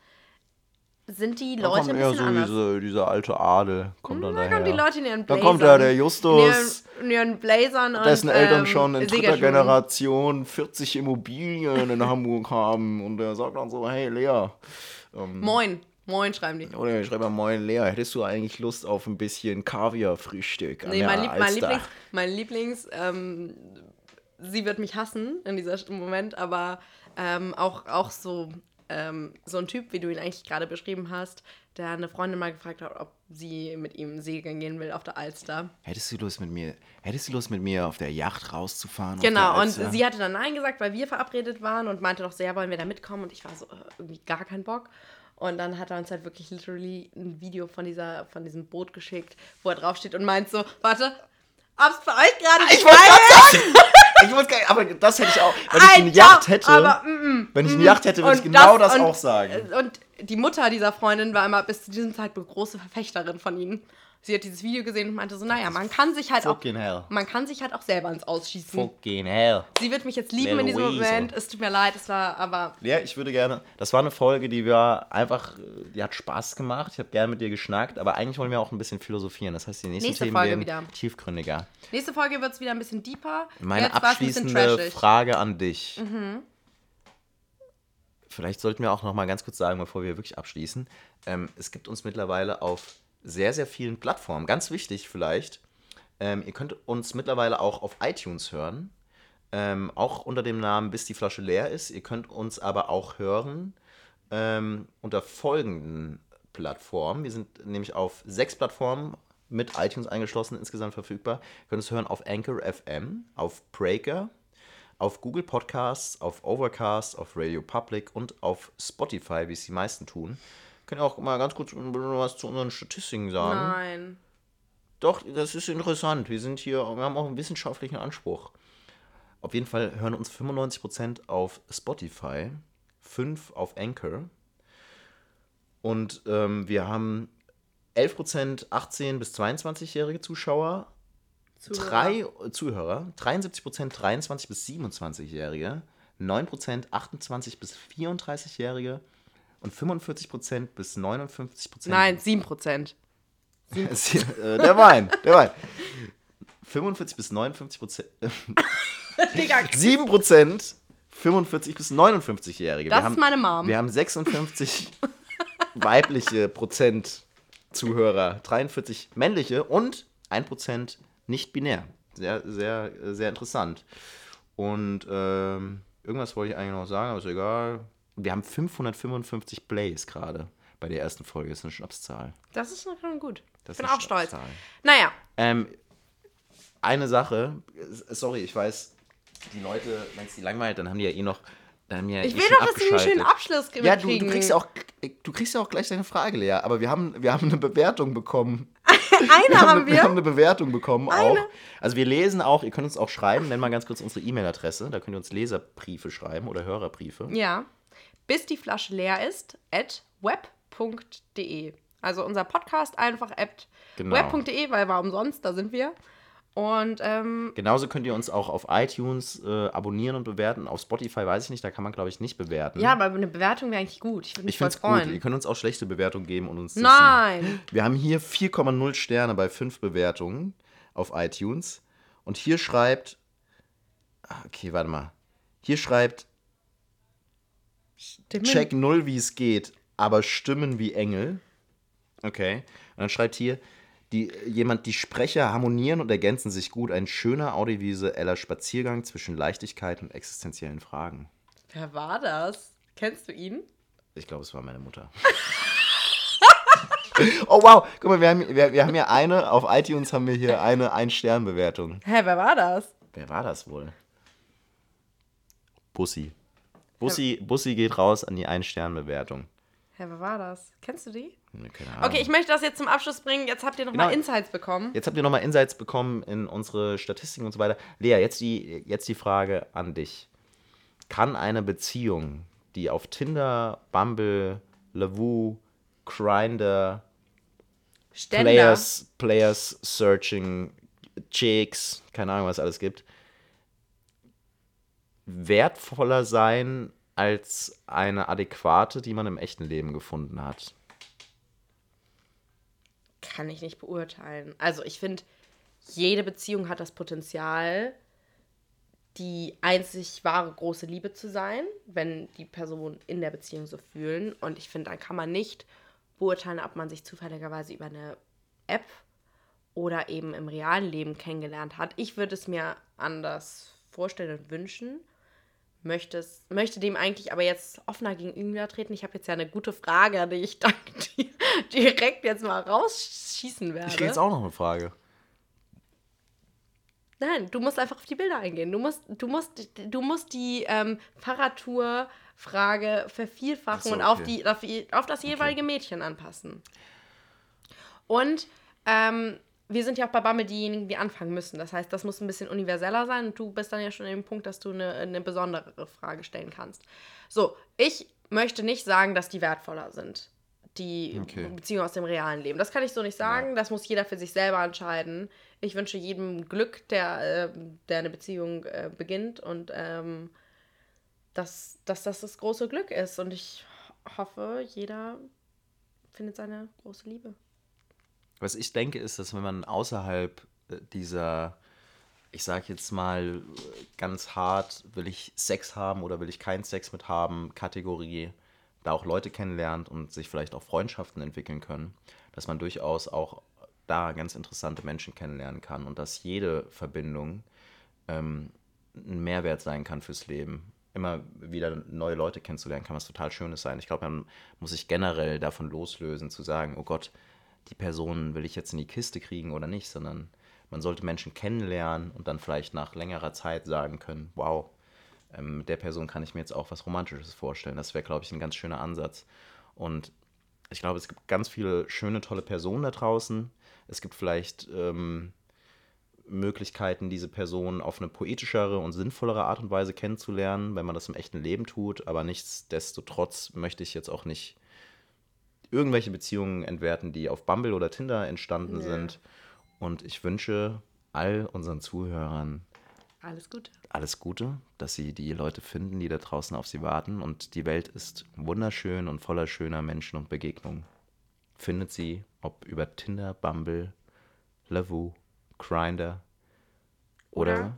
sind die Da Leute ein bisschen so anders. diese, dieser alte Adel, kommt dann da daher. kommen die Leute in ihren Da Blazern. kommt da der in Justus, ihren, in ihren Blazern und dessen Eltern ähm, schon in dritter. Generation 40 Immobilien in Hamburg haben. Und der sagt dann so, hey Lea, ähm, Moin, moin schreiben die. oder ich schreibe mal, moin Lea, hättest du eigentlich Lust auf ein bisschen Kaviar-Frühstück? Nee, mein, Lieb, mein Alster?" Lieblings, mein Lieblings ähm, sie wird mich hassen in dieser Moment, aber ähm, auch, auch so, ähm, so ein Typ, wie du ihn eigentlich gerade beschrieben hast, der eine Freundin mal gefragt hat, ob sie mit ihm segeln gehen will auf der Alster. Hättest du Lust mit mir, hättest du Lust mit mir auf der Yacht rauszufahren? Genau, und sie hatte dann Nein gesagt, weil wir verabredet waren und meinte doch so, ja, wollen wir da mitkommen? Und ich war so, äh, irgendwie gar keinen Bock. Und dann hat er uns halt wirklich literally ein Video von, dieser, von diesem Boot geschickt, wo er draufsteht und meint so, warte, ob's bei euch gerade Ich wollte gerade sagen, ich wollte gar aber das hätte ich auch, wenn ich eine Yacht hätte, aber, mm, mm, wenn ich eine Yacht hätte, würde ich genau das, und, auch sagen. Und die Mutter dieser Freundin war immer bis zu diesem Zeitpunkt große Verfechterin von ihnen. Sie hat dieses Video gesehen und meinte so, naja, man kann sich halt auch, hell. man kann sich halt auch selber ins Ausschießen. Fucking hell. Sie wird mich jetzt lieben in diesem Louise. Moment. Es tut mir leid, es war aber Ja, ich würde gerne. Das war eine Folge, die wir einfach, die hat Spaß gemacht. Ich habe gerne mit dir geschnackt, aber eigentlich wollen wir auch ein bisschen philosophieren. Das heißt, die nächsten Nächste Themen Folge wieder. tiefgründiger. Nächste Folge wird es wieder ein bisschen deeper. Meine abschließende. Mhm. Frage an dich. Vielleicht sollten wir auch noch mal ganz kurz sagen, bevor wir wirklich abschließen. Ähm, es gibt uns mittlerweile auf sehr, sehr vielen Plattformen, ganz wichtig vielleicht, ähm, ihr könnt uns mittlerweile auch auf iTunes hören, ähm, auch unter dem Namen Bis die Flasche leer ist. Ihr könnt uns aber auch hören ähm, unter folgenden Plattformen. Wir sind nämlich auf sechs Plattformen mit iTunes eingeschlossen insgesamt verfügbar. Ihr könnt es hören auf Anchor FM, auf Breaker, auf Google Podcasts, auf Overcast, auf Radio Public und auf Spotify, wie es die meisten tun. Könnt ihr auch mal ganz kurz was zu unseren Statistiken sagen? Nein. Doch, das ist interessant. Wir sind hier, wir haben auch einen wissenschaftlichen Anspruch. Auf jeden Fall hören uns 95% auf Spotify, 5 auf Anchor. Und ähm, wir haben 11% 18- bis 22-jährige Zuschauer, Zuhörer. drei Zuhörer, 73% 23 bis 27-jährige, 9% 28 bis 34-jährige und 45% bis 59% Nein, 7%. äh, der Wein, der Wein. 45 bis 59 Prozent. Digga, 7 Prozent 45 bis 59-Jährige. das ist meine Mom. Wir haben 56 weibliche Prozent Zuhörer, 43 männliche und 1 Prozent nicht binär. Sehr, sehr, sehr interessant. Und ähm, irgendwas wollte ich eigentlich noch sagen, aber ist egal. Wir haben 555 Plays gerade bei der ersten Folge. Das ist eine Schnapszahl. Das ist schon gut. Das ich bin auch stolz. Naja, Ähm, eine Sache, sorry, ich weiß, die Leute, wenn es die langweilt, dann haben die ja eh noch. Dann haben die ja ich eh will doch, dass sie einen schönen. Abschluss Ja, du, kriegen. du kriegst ja auch, du kriegst ja auch gleich deine Frage, Lea. Aber wir haben, wir haben eine Bewertung bekommen. Eine haben wir haben wir. eine Bewertung bekommen Eine? auch. Also wir lesen auch, ihr könnt uns auch schreiben, nenn mal ganz kurz unsere E-Mail-Adresse. Da könnt ihr uns Leserbriefe schreiben oder Hörerbriefe. Ja. Bis die Flasche leer ist, at web.de. Also unser Podcast einfach at Genau. web.de, weil war umsonst, da sind wir. Und ähm, Genauso könnt ihr uns auch auf iTunes äh, abonnieren und bewerten. Auf Spotify weiß ich nicht, da kann man, glaube ich, nicht bewerten. ja, aber eine Bewertung wäre eigentlich gut. Ich würde mich ich voll es gut. freuen. Ihr könnt uns auch schlechte Bewertungen geben und uns dissen. Nein. Wir haben hier 4,0 Sterne bei 5 Bewertungen auf iTunes. Und hier schreibt. Ah, Okay, warte mal. Hier schreibt Stimmen. Check null, wie es geht, aber Stimmen wie Engel. Okay. Und dann schreibt hier, die, jemand, die Sprecher harmonieren und ergänzen sich gut. Ein schöner audiovisueller Spaziergang zwischen Leichtigkeit und existenziellen Fragen. Wer war das? Kennst du ihn? Ich glaube, es war meine Mutter. oh wow, guck mal, wir haben, wir, wir haben hier eine, auf iTunes haben wir hier eine Ein-Stern-Bewertung. Hä, wer war das? Wer war das wohl? Bussi. Bussi, Bussi geht raus an die Ein-Stern-Bewertung. Hä, wer war das? Kennst du die? Nee, keine Ahnung. Okay, ich möchte das jetzt zum Abschluss bringen. Jetzt habt ihr nochmal Genau. Insights bekommen. Jetzt habt ihr nochmal Insights bekommen in unsere Statistiken und so weiter. Lea, jetzt die, jetzt die Frage an dich. Kann eine Beziehung, die auf Tinder, Bumble, Lavoo, Grindr, Ständer. Players, Players Searching, Chicks, keine Ahnung, was es alles gibt, wertvoller sein als eine adäquate, die man im echten Leben gefunden hat? Kann ich nicht beurteilen. Also ich finde, jede Beziehung hat das Potenzial, die einzig wahre große Liebe zu sein, wenn die Personen in der Beziehung so fühlen. Und ich finde, dann kann man nicht beurteilen, ob man sich zufälligerweise über eine App oder eben im realen Leben kennengelernt hat. Ich würde es mir anders vorstellen und wünschen. Möchte, es, möchte dem eigentlich aber jetzt offener gegenübertreten. Ich habe jetzt ja eine gute Frage, die ich dann di- direkt jetzt mal rausschießen werde. Ich kriege jetzt auch noch eine Frage. Nein, du musst einfach auf die Bilder eingehen. Du musst, du musst, du musst die ähm, Fahrradtour-Frage vervielfachen Ach so, und auf, okay. die, auf, auf das jeweilige Mädchen anpassen. Und ähm, wir sind ja auch bei Bammel diejenigen, die anfangen müssen. Das heißt, das muss ein bisschen universeller sein und du bist dann ja schon an dem Punkt, dass du eine, eine besondere Frage stellen kannst. So, ich möchte nicht sagen, dass die wertvoller sind. Die Okay. Beziehungen aus dem realen Leben. Das kann ich so nicht sagen. Das muss jeder für sich selber entscheiden. Ich wünsche jedem Glück, der, ähm, der eine Beziehung äh, beginnt und ähm, dass, dass das das große Glück ist. Und ich hoffe, jeder findet seine große Liebe. Was ich denke, ist, dass wenn man außerhalb äh, dieser, ich sag jetzt mal ganz hart, will ich Sex haben oder will ich keinen Sex mit haben, Kategorie, da auch Leute kennenlernt und sich vielleicht auch Freundschaften entwickeln können, dass man durchaus auch da ganz interessante Menschen kennenlernen kann und dass jede Verbindung ähm, ein Mehrwert sein kann fürs Leben. Immer wieder neue Leute kennenzulernen, kann was total Schönes sein. Ich glaube, man muss sich generell davon loslösen, zu sagen, oh Gott, die Person will ich jetzt in die Kiste kriegen oder nicht, sondern man sollte Menschen kennenlernen und dann vielleicht nach längerer Zeit sagen können, wow, ähm, mit der Person kann ich mir jetzt auch was Romantisches vorstellen. Das wäre, glaube ich, ein ganz schöner Ansatz. Und ich glaube, es gibt ganz viele schöne, tolle Personen da draußen. Es gibt vielleicht ähm, Möglichkeiten, diese Person auf eine poetischere und sinnvollere Art und Weise kennenzulernen, wenn man das im echten Leben tut. Aber nichtsdestotrotz möchte ich jetzt auch nicht irgendwelche Beziehungen entwerten, die auf Bumble oder Tinder entstanden Ja. sind. Und ich wünsche all unseren Zuhörern Alles Gute. alles Gute, dass sie die Leute finden, die da draußen auf sie warten. Und die Welt ist wunderschön und voller schöner Menschen und Begegnungen. Findet sie, ob über Tinder, Bumble, Lavoo, Grindr oder, Oder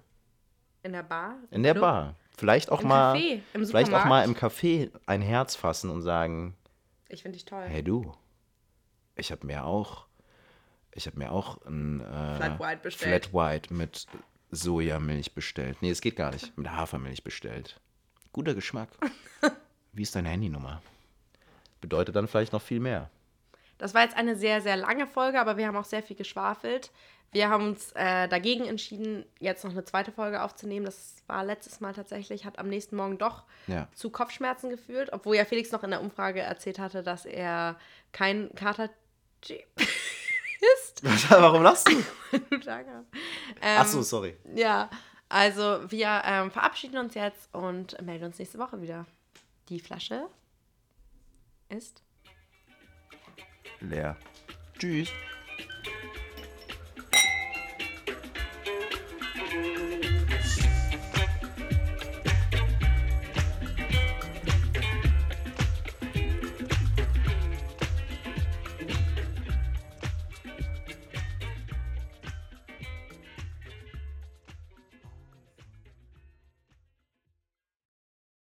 In der Bar? in der Club, Bar. Vielleicht auch Im mal, Café, im vielleicht auch mal im. Café ein Herz fassen und sagen, Ich finde dich toll. hey du, ich habe mir auch, ich habe mir auch ein äh, Flat White bestellt. Flat White mit Sojamilch bestellt. Nee, es geht gar nicht. Mit Hafermilch bestellt. Guter Geschmack. Wie ist deine Handynummer? Bedeutet dann vielleicht noch viel mehr. Das war jetzt eine sehr, sehr lange Folge, aber wir haben auch sehr viel geschwafelt. Wir haben uns äh, dagegen entschieden, jetzt noch eine zweite Folge aufzunehmen. Das war letztes Mal tatsächlich, hat am nächsten Morgen doch Ja. zu Kopfschmerzen geführt, obwohl ja Felix noch in der Umfrage erzählt hatte, dass er kein Kater ist. Warum lachst du? du hast. Ach so, Ähm, sorry. Ja, also wir ähm, verabschieden uns jetzt und melden uns nächste Woche wieder. Die Flasche ist Leer. Tschüss.